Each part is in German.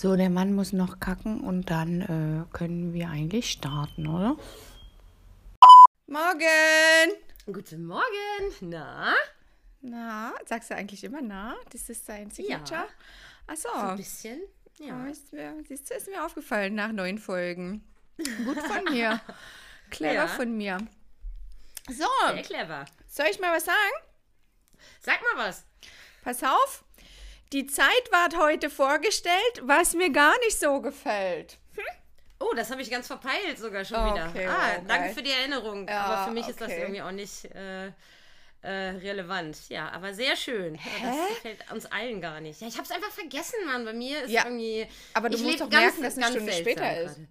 So, der Mann muss noch kacken und dann äh, können wir eigentlich starten, oder? Morgen! Guten Morgen. Na? Na, sagst du eigentlich immer na? Das ist dein Signature? Ja. Ach so. Ein bisschen. Ja, Ja. ist mir, siehst du, ist mir aufgefallen nach neun Folgen. Gut von mir. Clever Ja. von mir. So, Sehr clever. soll ich mal was sagen? Sag mal was. Pass auf. Die Zeit ward heute vorgestellt, was mir gar nicht so gefällt. Oh, das habe ich ganz verpeilt sogar schon Oh, wieder. okay, ah, wow, danke für die Erinnerung. Ja, aber für mich ist das okay. irgendwie auch nicht äh, äh, relevant. Ja, aber sehr schön. Das gefällt uns allen gar nicht. Ja, ich habe es einfach vergessen, Mann. Bei mir ist Ja, irgendwie. aber du ich musst doch merken, dass eine Stunde später ist. gerade.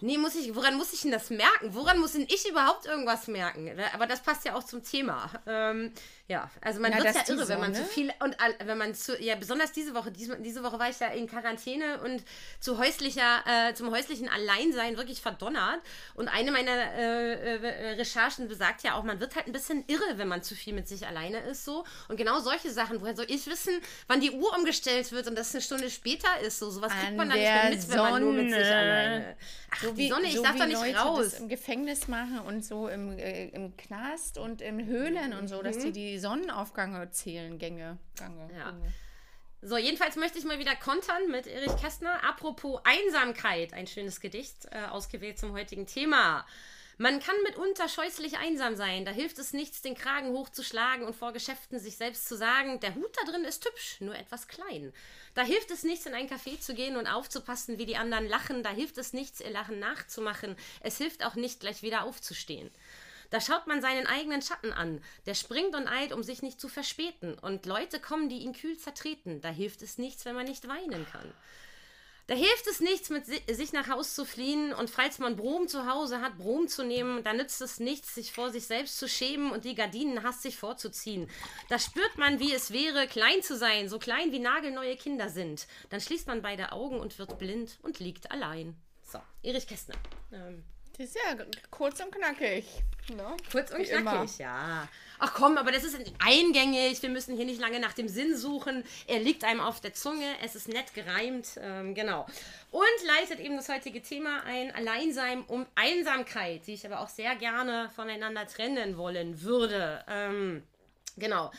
Nee, muss ich, woran muss ich denn das merken? Woran muss denn ich überhaupt irgendwas merken? Aber das passt ja auch zum Thema. Ähm, ja, also man Na, wird ja irre, wenn man Sonne- zu viel und wenn man zu, ja, besonders diese Woche, diese, diese Woche war ich ja in Quarantäne und zu häuslicher, äh, zum häuslichen Alleinsein wirklich verdonnert. Und eine meiner äh, äh, Recherchen besagt ja auch, man wird halt ein bisschen irre, wenn man zu viel mit sich alleine ist, so. Und genau solche Sachen, woher soll ich wissen, wann die Uhr umgestellt wird und das eine Stunde später ist, so. Sowas kriegt An man dann nicht mehr mit, wenn man nur mit sich Sonne. alleine. Ach, die Sonne, ich so darf wie doch nicht Leute raus. das im Gefängnis machen und so im, äh, im Knast und in Höhlen und so, dass die die Sonnenaufgänge zählen, Gänge. Gange. Ja. Gänge. So, jedenfalls möchte ich mal wieder kontern mit Erich Kästner. Apropos Einsamkeit, ein schönes Gedicht äh, ausgewählt zum heutigen Thema. Man kann mitunter scheußlich einsam sein. Da hilft es nichts, den Kragen hochzuschlagen und vor Geschäften sich selbst zu sagen, der Hut da drin ist hübsch, nur etwas klein. Da hilft es nichts, in ein Café zu gehen und aufzupassen, wie die anderen lachen. Da hilft es nichts, ihr Lachen nachzumachen. Es hilft auch nicht, gleich wieder aufzustehen. Da schaut man seinen eigenen Schatten an. Der springt und eilt, um sich nicht zu verspäten. Und Leute kommen, die ihn kühl zertreten. Da hilft es nichts, wenn man nicht weinen kann. Da hilft es nichts, mit si sich nach Haus zu fliehen und falls man Brom zu Hause hat, Brom zu nehmen, da nützt es nichts, sich vor sich selbst zu schämen und die Gardinen hastig vorzuziehen. Da spürt man, wie es wäre, klein zu sein, so klein wie nagelneue Kinder sind. Dann schließt man beide Augen und wird blind und liegt allein. So, Erich Kästner. Ähm, Ist ja kurz und knackig. Ne? Kurz und Wie immer. knackig, ja. Ach komm, aber das ist eingängig. Wir müssen hier nicht lange nach dem Sinn suchen. Er liegt einem auf der Zunge. Es ist nett gereimt. Ähm, genau. Und leitet eben das heutige Thema ein: Alleinsein um Einsamkeit, die ich aber auch sehr gerne voneinander trennen wollen würde. Ähm, genau.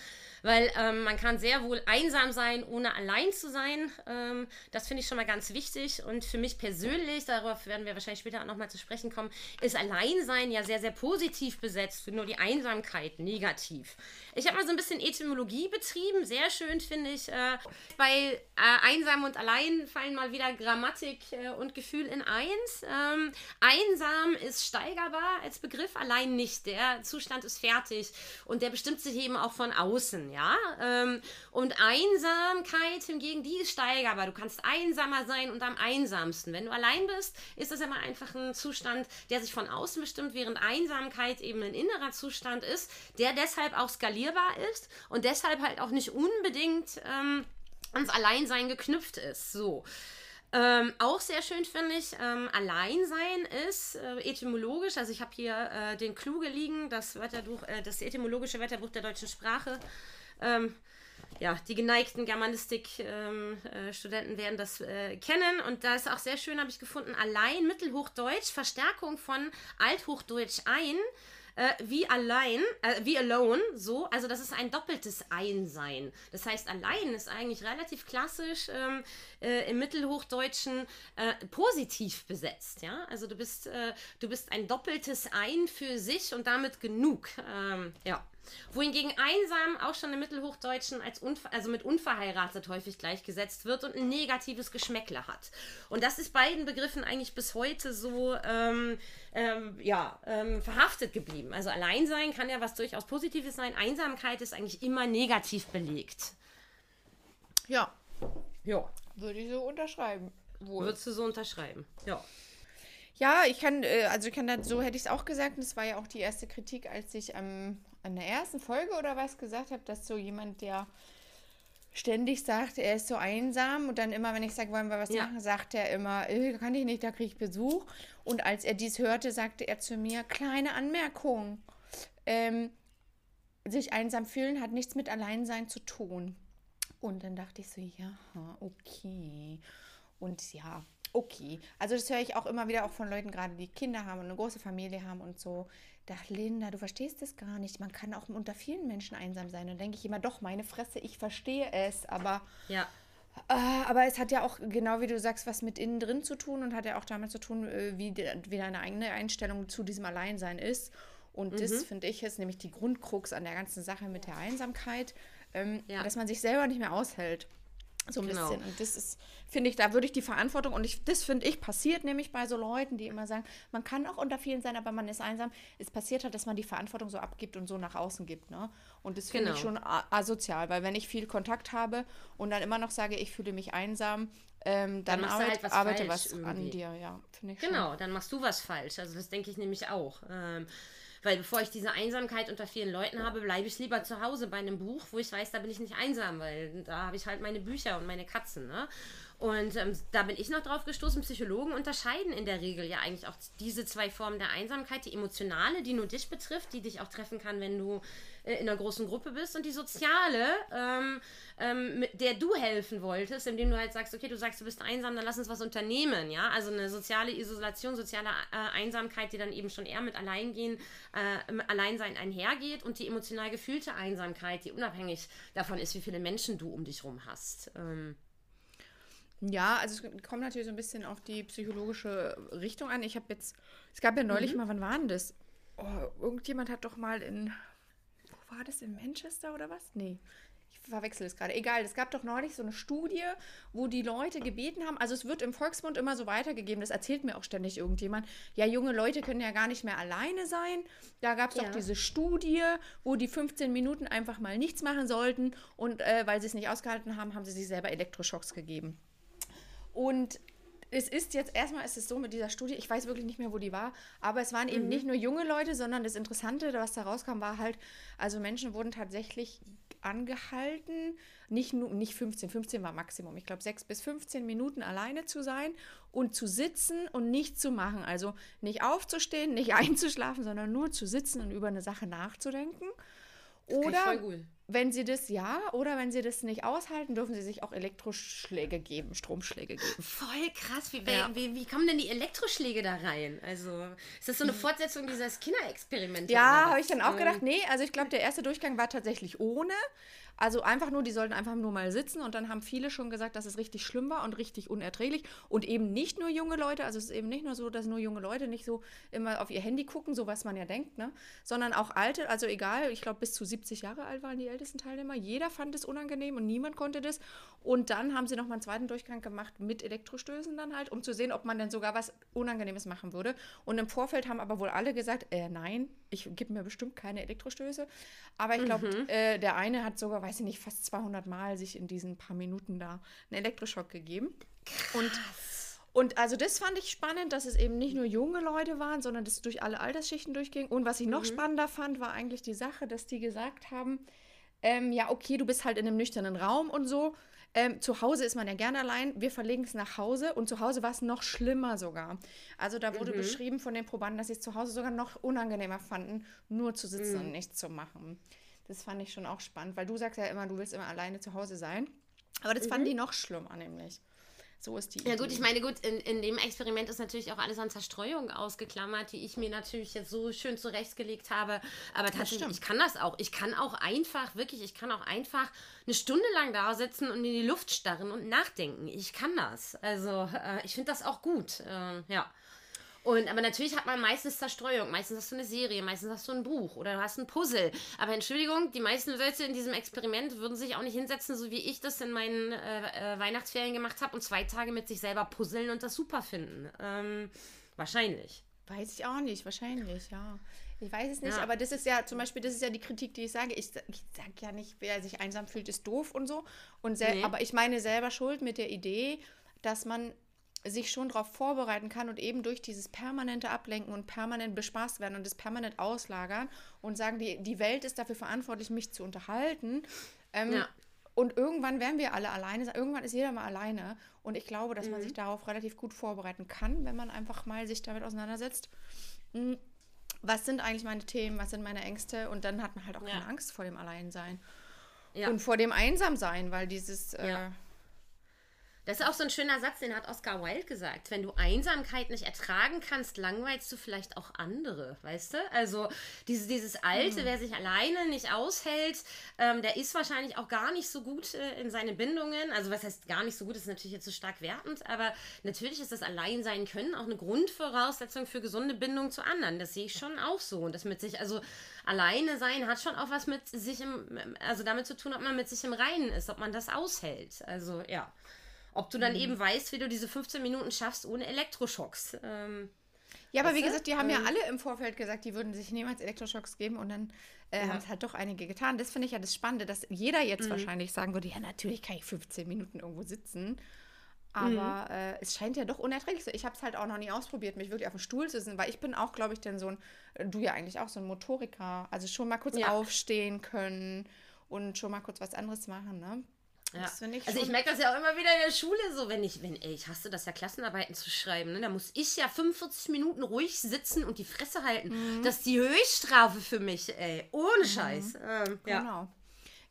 Weil ähm, man kann sehr wohl einsam sein, ohne allein zu sein. Ähm, das finde ich schon mal ganz wichtig. Und für mich persönlich, darauf werden wir wahrscheinlich später auch nochmal zu sprechen kommen, ist Alleinsein ja sehr, sehr positiv besetzt, nur die Einsamkeit negativ. Ich habe mal so ein bisschen Etymologie betrieben. Sehr schön finde ich. Äh, bei äh, einsam und allein fallen mal wieder Grammatik äh, und Gefühl in eins. Ähm, einsam ist steigerbar als Begriff, allein nicht. Der Zustand ist fertig und der bestimmt sich eben auch von außen, ja. Ähm, und Einsamkeit hingegen, die ist steigerbar. Du kannst einsamer sein und am einsamsten. Wenn du allein bist, ist das immer einfach ein Zustand, der sich von außen bestimmt, während Einsamkeit eben ein innerer Zustand ist, der deshalb auch skalierbar ist und deshalb halt auch nicht unbedingt ähm, ans Alleinsein geknüpft ist. So. Ähm, auch sehr schön finde ich, ähm, Alleinsein ist äh, etymologisch, also ich habe hier äh, den Kluge liegen, das, Wörterbuch, äh, das etymologische Wörterbuch der deutschen Sprache. Ähm, ja, die geneigten Germanistik-Studenten werden das äh, kennen. Und da ist auch sehr schön, habe ich gefunden, allein Mittelhochdeutsch, Verstärkung von Althochdeutsch ein, äh, wie allein, äh, wie alone, so. Also das ist ein doppeltes Einsein. Das heißt, allein ist eigentlich relativ klassisch ähm, äh, im Mittelhochdeutschen äh, positiv besetzt, ja. Also du bist, äh, du bist ein doppeltes Ein für sich und damit genug, ähm, ja. Wohingegen einsam auch schon im Mittelhochdeutschen als also mit unverheiratet häufig gleichgesetzt wird und ein negatives Geschmäckle hat. Und das ist beiden Begriffen eigentlich bis heute so ähm, ähm, ja, ähm, verhaftet geblieben. Also Alleinsein kann ja was durchaus Positives sein. Einsamkeit ist eigentlich immer negativ belegt. Ja, Ja. würde ich so unterschreiben. Wohl. Würdest du so unterschreiben? Ja. Ja, ich kann, äh, also ich kann das, so hätte ich es auch gesagt. Und das war ja auch die erste Kritik, als ich ähm, an der ersten Folge oder was gesagt habe, dass so jemand, der ständig sagt, er ist so einsam und dann immer, wenn ich sage, wollen wir was Ja. machen, sagt er immer, äh, kann ich nicht, da kriege ich Besuch. Und als er dies hörte, sagte er zu mir, kleine Anmerkung, ähm, sich einsam fühlen hat nichts mit Alleinsein zu tun. Und dann dachte ich so, ja, okay. Und ja, okay. Also das höre ich auch immer wieder auch von Leuten, gerade die Kinder haben und eine große Familie haben und so. Da, Linda, du verstehst das gar nicht. Man kann auch unter vielen Menschen einsam sein. Und denke ich immer, doch, meine Fresse, ich verstehe es, aber. Ja. Äh, aber es hat ja auch, genau wie du sagst, was mit innen drin zu tun und hat ja auch damit zu tun, äh, wie, de, wie deine eigene Einstellung zu diesem Alleinsein ist. Und mhm. das, finde ich, ist nämlich die Grundkrux an der ganzen Sache mit der Einsamkeit, ähm, ja. dass man sich selber nicht mehr aushält. So ein genau. bisschen. Und das ist, finde ich, da würde ich die Verantwortung, und ich, das finde ich, passiert nämlich bei so Leuten, die immer sagen, man kann auch unter vielen sein, aber man ist einsam. Es passiert halt, dass man die Verantwortung so abgibt und so nach außen gibt. Ne? Und das finde genau. ich schon asozial, weil wenn ich viel Kontakt habe und dann immer noch sage, ich fühle mich einsam, ähm, dann, dann arbeit, halt was arbeite was irgendwie. an dir, ja. Genau, schon. dann machst du was falsch. Also das denke ich nämlich auch. Ähm, weil bevor ich diese Einsamkeit unter vielen Leuten habe, bleibe ich lieber zu Hause bei einem Buch, wo ich weiß, da bin ich nicht einsam, weil da habe ich halt meine Bücher und meine Katzen. Ne? Und ähm, da bin ich noch drauf gestoßen, Psychologen unterscheiden in der Regel ja eigentlich auch diese zwei Formen der Einsamkeit, die emotionale, die nur dich betrifft, die dich auch treffen kann, wenn du äh, in einer großen Gruppe bist, und die soziale, ähm, ähm, mit der du helfen wolltest, indem du halt sagst, okay, du sagst, du bist einsam, dann lass uns was unternehmen, ja, also eine soziale Isolation, soziale äh, Einsamkeit, die dann eben schon eher mit Alleingehen, äh, Alleinsein einhergeht. Und die emotional gefühlte Einsamkeit, die unabhängig davon ist, wie viele Menschen du um dich rum hast. Ähm, ja, also es kommt natürlich so ein bisschen auf die psychologische Richtung an. Ich habe jetzt, es gab ja neulich mhm. mal, wann war denn das? Oh, irgendjemand hat doch mal in, wo war das, in Manchester oder was? Nee, ich verwechsel es gerade. Egal, es gab doch neulich so eine Studie, wo die Leute gebeten haben, also es wird im Volksmund immer so weitergegeben, das erzählt mir auch ständig irgendjemand, ja, junge Leute können ja gar nicht mehr alleine sein. Da gab es ja. doch diese Studie, wo die 15 Minuten einfach mal nichts machen sollten und äh, weil sie es nicht ausgehalten haben, haben sie sich selber Elektroschocks gegeben. Und es ist jetzt erstmal ist es so mit dieser Studie, ich weiß wirklich nicht mehr, wo die war, aber es waren eben mhm. nicht nur junge Leute, sondern das Interessante, was da rauskam, war halt, also Menschen wurden tatsächlich angehalten, nicht nur nicht 15, 15 war Maximum, ich glaube 6 bis 15 Minuten alleine zu sein und zu sitzen und nichts zu machen, also nicht aufzustehen, nicht einzuschlafen, sondern nur zu sitzen und über eine Sache nachzudenken. Oder wenn sie das ja, oder wenn sie das nicht aushalten, dürfen sie sich auch Elektroschläge geben, Stromschläge geben. Voll krass. Wie, ja. wie, wie, kommen denn die Elektroschläge da rein? Also, ist das so eine Fortsetzung dieses Kinderexperiments? Ja, habe ich dann auch gedacht, nee, also ich glaube, der erste Durchgang war tatsächlich ohne. Also einfach nur, die sollten einfach nur mal sitzen und dann haben viele schon gesagt, dass es richtig schlimm war und richtig unerträglich. Und eben nicht nur junge Leute, also es ist eben nicht nur so, dass nur junge Leute nicht so immer auf ihr Handy gucken, so was man ja denkt, ne, sondern auch alte, also egal, ich glaube bis zu 70 Jahre alt waren die ältesten Teilnehmer, jeder fand es unangenehm und niemand konnte das. Und dann haben sie noch mal einen zweiten Durchgang gemacht mit Elektrostößen dann halt, um zu sehen, ob man denn sogar was Unangenehmes machen würde. Und im Vorfeld haben aber wohl alle gesagt, äh, nein, ich gebe mir bestimmt keine Elektrostöße, aber ich glaube, mhm. äh, der eine hat sogar weiß ich nicht, fast 200 Mal sich in diesen paar Minuten da einen Elektroschock gegeben. Krass. Und und also das fand ich spannend, dass es eben nicht nur junge Leute waren, sondern dass es durch alle Altersschichten durchging. Und was ich noch mhm. spannender fand, war eigentlich die Sache, dass die gesagt haben, ähm, ja, okay, du bist halt in einem nüchternen Raum und so. Ähm, zu Hause ist man ja gerne allein. Wir verlegen es nach Hause und zu Hause war es noch schlimmer sogar. Also da wurde mhm. beschrieben von den Probanden, dass sie es zu Hause sogar noch unangenehmer fanden, nur zu sitzen mhm. und nichts zu machen. Das fand ich schon auch spannend, weil du sagst ja immer, du willst immer alleine zu Hause sein. Aber das mhm. fanden die noch schlimmer nämlich. So ist die. Ja, Idee. gut, ich meine, gut, in, in dem Experiment ist natürlich auch alles an Zerstreuung ausgeklammert, die ich mir natürlich jetzt so schön zurechtgelegt habe. Aber tatsächlich, ich kann das auch. Ich kann auch einfach, wirklich, ich kann auch einfach eine Stunde lang da sitzen und in die Luft starren und nachdenken. Ich kann das. Also, äh, ich finde das auch gut. Äh, ja. Und aber natürlich hat man meistens Zerstreuung. Meistens hast du eine Serie, meistens hast du ein Buch oder du hast ein Puzzle. Aber Entschuldigung, die meisten Leute in diesem Experiment würden sich auch nicht hinsetzen, so wie ich das in meinen äh, äh, Weihnachtsferien gemacht habe und zwei Tage mit sich selber puzzeln und das super finden. Ähm, wahrscheinlich. Weiß ich auch nicht, wahrscheinlich, ja. Ich weiß es nicht, ja. aber das ist ja zum Beispiel, das ist ja die Kritik, die ich sage. Ich, ich sage ja nicht, wer sich einsam fühlt, ist doof und so. Und nee. Aber ich meine selber schuld mit der Idee, dass man sich schon darauf vorbereiten kann und eben durch dieses permanente Ablenken und permanent bespaßt werden und das permanent auslagern und sagen, die, die Welt ist dafür verantwortlich, mich zu unterhalten. Ähm, ja. Und irgendwann werden wir alle alleine sein. Irgendwann ist jeder mal alleine. Und ich glaube, dass mhm. man sich darauf relativ gut vorbereiten kann, wenn man einfach mal sich damit auseinandersetzt. Hm, was sind eigentlich meine Themen? Was sind meine Ängste? Und dann hat man halt auch ja. keine Angst vor dem Alleinsein. Ja. Und vor dem Einsamsein, weil dieses. Äh, Das ist auch so ein schöner Satz, den hat Oscar Wilde gesagt. Wenn du Einsamkeit nicht ertragen kannst, langweilst du vielleicht auch andere, weißt du? Also dieses, dieses Alte, hm. wer sich alleine nicht aushält, ähm, der ist wahrscheinlich auch gar nicht so gut äh, in seine Bindungen. Also was heißt gar nicht so gut, ist natürlich jetzt so stark wertend, aber natürlich ist das Alleinsein können auch eine Grundvoraussetzung für gesunde Bindung zu anderen. Das sehe ich schon auch so. Und das mit sich, also alleine sein hat schon auch was mit sich im, also damit zu tun, ob man mit sich im Reinen ist, ob man das aushält. Also ja. Ob du dann mhm. eben weißt, wie du diese 15 Minuten schaffst ohne Elektroschocks. Ähm, ja, aber wie gesagt, die haben ähm, ja alle im Vorfeld gesagt, die würden sich niemals Elektroschocks geben und dann äh, ja. haben es halt doch einige getan. Das finde ich ja das Spannende, dass jeder jetzt mhm. wahrscheinlich sagen würde, ja, natürlich kann ich 15 Minuten irgendwo sitzen. Aber mhm. äh, es scheint ja doch unerträglich. Ich habe es halt auch noch nie ausprobiert, mich wirklich auf den Stuhl zu sitzen, weil ich bin auch, glaube ich, dann so ein, äh, du ja eigentlich auch so ein Motoriker. Also schon mal kurz ja. aufstehen können und schon mal kurz was anderes machen, ne? Ja. Also ich merke das ja auch immer wieder in der Schule so, wenn ich, wenn, ey, ich hasse das ja, Klassenarbeiten zu schreiben, ne? Da muss ich ja 45 Minuten ruhig sitzen und die Fresse halten. Mhm. Das ist die Höchststrafe für mich, ey. Ohne mhm. Scheiß. Ähm, ja. Genau.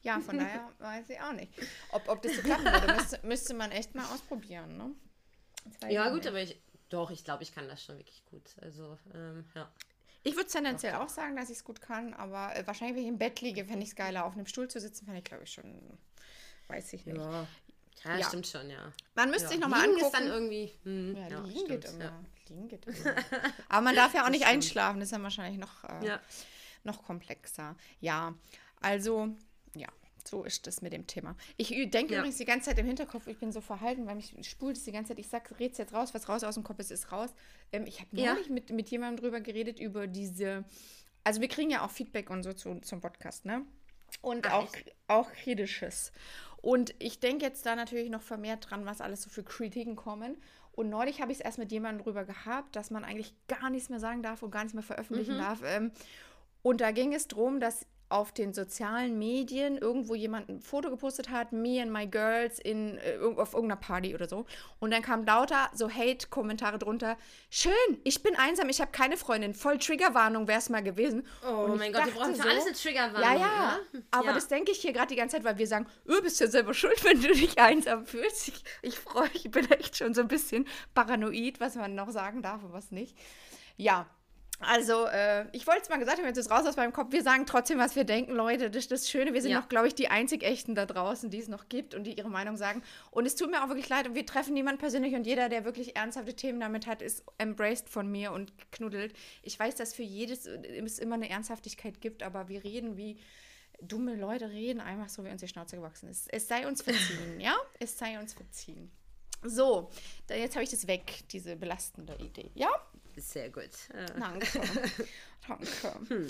Ja, von daher weiß ich auch nicht. Ob, ob das so klappen würde, müsste, müsste man echt mal ausprobieren, ne? Ja, gut, aber ich, doch, ich glaube, ich kann das schon wirklich gut. Also, ähm, ja. Ich würde tendenziell auch sagen, dass ich es gut kann, aber äh, wahrscheinlich, wenn ich im Bett liege, fände ich es geiler. Auf einem Stuhl zu sitzen, fände ich, glaube ich, schon weiß ich nicht. Ja, ja, ja. stimmt schon, ja. Man müsste ja. sich nochmal angucken. ist dann irgendwie... Hm, ja, liegen stimmt, geht immer. Liegen geht immer. Aber man darf ja auch nicht einschlafen, das ist ja wahrscheinlich noch, äh, noch komplexer. Ja, also, ja, so ist das mit dem Thema. Ich denke übrigens die ganze Zeit im Hinterkopf, ich bin so verhalten, weil mich spult es die ganze Zeit. Ich sage, red's jetzt raus, was raus aus dem Kopf ist, ist raus. Ähm, ich habe neulich mit, mit jemandem drüber geredet, über diese... Also wir kriegen ja auch Feedback und so zu, zum Podcast, ne? Und Ach, auch, auch kritisches. Und ich denke jetzt da natürlich noch vermehrt dran, was alles so für Kritiken kommen. Und neulich habe ich es erst mit jemandem drüber gehabt, dass man eigentlich gar nichts mehr sagen darf und gar nichts mehr veröffentlichen mhm. darf. Ähm, und da ging es darum, dass auf den sozialen Medien irgendwo jemand ein Foto gepostet hat, me and my girls in, äh, auf irgendeiner Party oder so. Und dann kam lauter so Hate-Kommentare drunter. Schön, ich bin einsam, ich habe keine Freundin. Voll Triggerwarnung wäre es mal gewesen. Oh mein Gott, wir brauchen für so, alles eine Triggerwarnung. Ja, ja. Ne? Aber ja. das denke ich hier gerade die ganze Zeit, weil wir sagen, du bist ja selber schuld, wenn du dich einsam fühlst. Ich, ich freue mich, ich bin echt schon so ein bisschen paranoid, was man noch sagen darf und was nicht. Ja, also, äh, ich wollte es mal gesagt haben, jetzt ist raus aus meinem Kopf. Wir sagen trotzdem, was wir denken, Leute. Das ist das Schöne. Wir sind ja. noch, glaube ich, die einzig Echten da draußen, die es noch gibt und die ihre Meinung sagen. Und es tut mir auch wirklich leid. Und wir treffen niemanden persönlich und jeder, der wirklich ernsthafte Themen damit hat, ist embraced von mir und knuddelt. Ich weiß, dass für jedes es immer eine Ernsthaftigkeit gibt, aber wir reden wie dumme Leute reden, einfach so, wie uns die Schnauze gewachsen ist. Es sei uns verziehen, ja? Es sei uns verziehen. So, jetzt habe ich das weg, diese belastende Idee, ja? Sehr gut. Danke. Danke. Hm.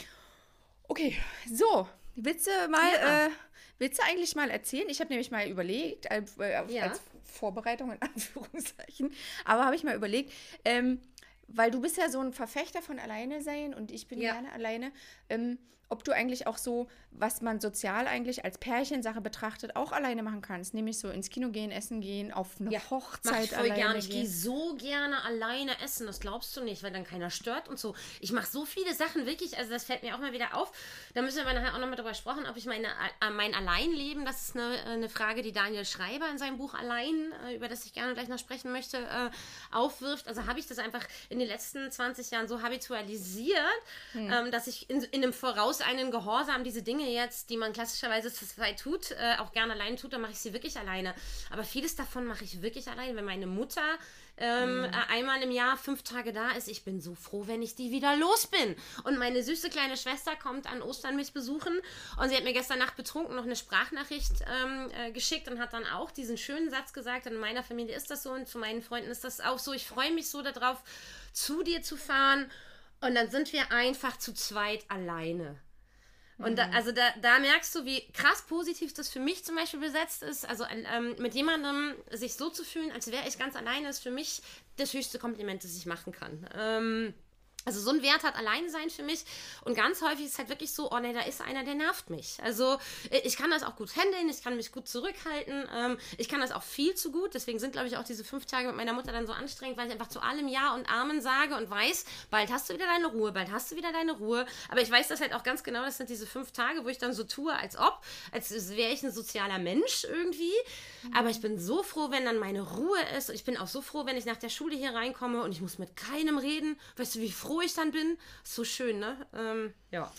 Okay, so. Willst du mal, ja. äh, willst du eigentlich mal erzählen? Ich habe nämlich mal überlegt, äh, ja. als Vorbereitung in Anführungszeichen, aber habe ich mal überlegt, ähm, weil du bist ja so ein Verfechter von alleine sein und ich bin ja. gerne alleine. Ähm, ob du eigentlich auch so, was man sozial eigentlich als Pärchensache betrachtet, auch alleine machen kannst. Nämlich so ins Kino gehen, essen gehen, auf eine ja, Hochzeit mach ich voll gerne. Ich gehe so gerne alleine essen, das glaubst du nicht, weil dann keiner stört und so. Ich mache so viele Sachen wirklich, also das fällt mir auch mal wieder auf. Da müssen wir nachher auch nochmal drüber sprechen, ob ich meine, äh, mein Alleinleben, das ist eine, eine Frage, die Daniel Schreiber in seinem Buch Allein, äh, über das ich gerne gleich noch sprechen möchte, äh, aufwirft. Also habe ich das einfach in den letzten 20 Jahren so habitualisiert, hm. ähm, dass ich in, in einem Voraus einen Gehorsam diese Dinge jetzt, die man klassischerweise zu zweit tut, äh, auch gerne alleine tut, dann mache ich sie wirklich alleine. Aber vieles davon mache ich wirklich alleine. Wenn meine Mutter ähm, mhm. Äh, einmal im Jahr fünf Tage da ist, ich bin so froh, wenn ich die wieder los bin. Und meine süße kleine Schwester kommt an Ostern mich besuchen und sie hat mir gestern Nacht betrunken noch eine Sprachnachricht ähm, äh, geschickt und hat dann auch diesen schönen Satz gesagt, in meiner Familie ist das so und zu meinen Freunden ist das auch so. Ich freue mich so darauf, zu dir zu fahren. Und dann sind wir einfach zu zweit alleine. Und da, also da, da merkst du, wie krass positiv das für mich zum Beispiel besetzt ist. Also ähm, mit jemandem sich so zu fühlen, als wäre ich ganz alleine, ist für mich das höchste Kompliment, das ich machen kann. Ähm, Also so ein Wert hat alleine sein für mich. Und ganz häufig ist es halt wirklich so, oh ne, da ist einer, der nervt mich. Also äh, ich kann das auch gut handeln, ich kann mich gut zurückhalten. Ähm, ich kann das auch viel zu gut. Deswegen sind, glaube ich, auch diese fünf Tage mit meiner Mutter dann so anstrengend, weil ich einfach zu allem Ja und Amen sage und weiß, bald hast du wieder deine Ruhe, bald hast du wieder deine Ruhe. Aber ich weiß das halt auch ganz genau, das sind diese fünf Tage, wo ich dann so tue, als ob, als wäre ich ein sozialer Mensch irgendwie. Mhm. Aber ich bin so froh, wenn dann meine Ruhe ist. Ich bin auch so froh, wenn ich nach der Schule hier reinkomme und ich muss mit keinem reden. Weißt du, wie froh ich dann bin? So schön, ne? Ähm, ja.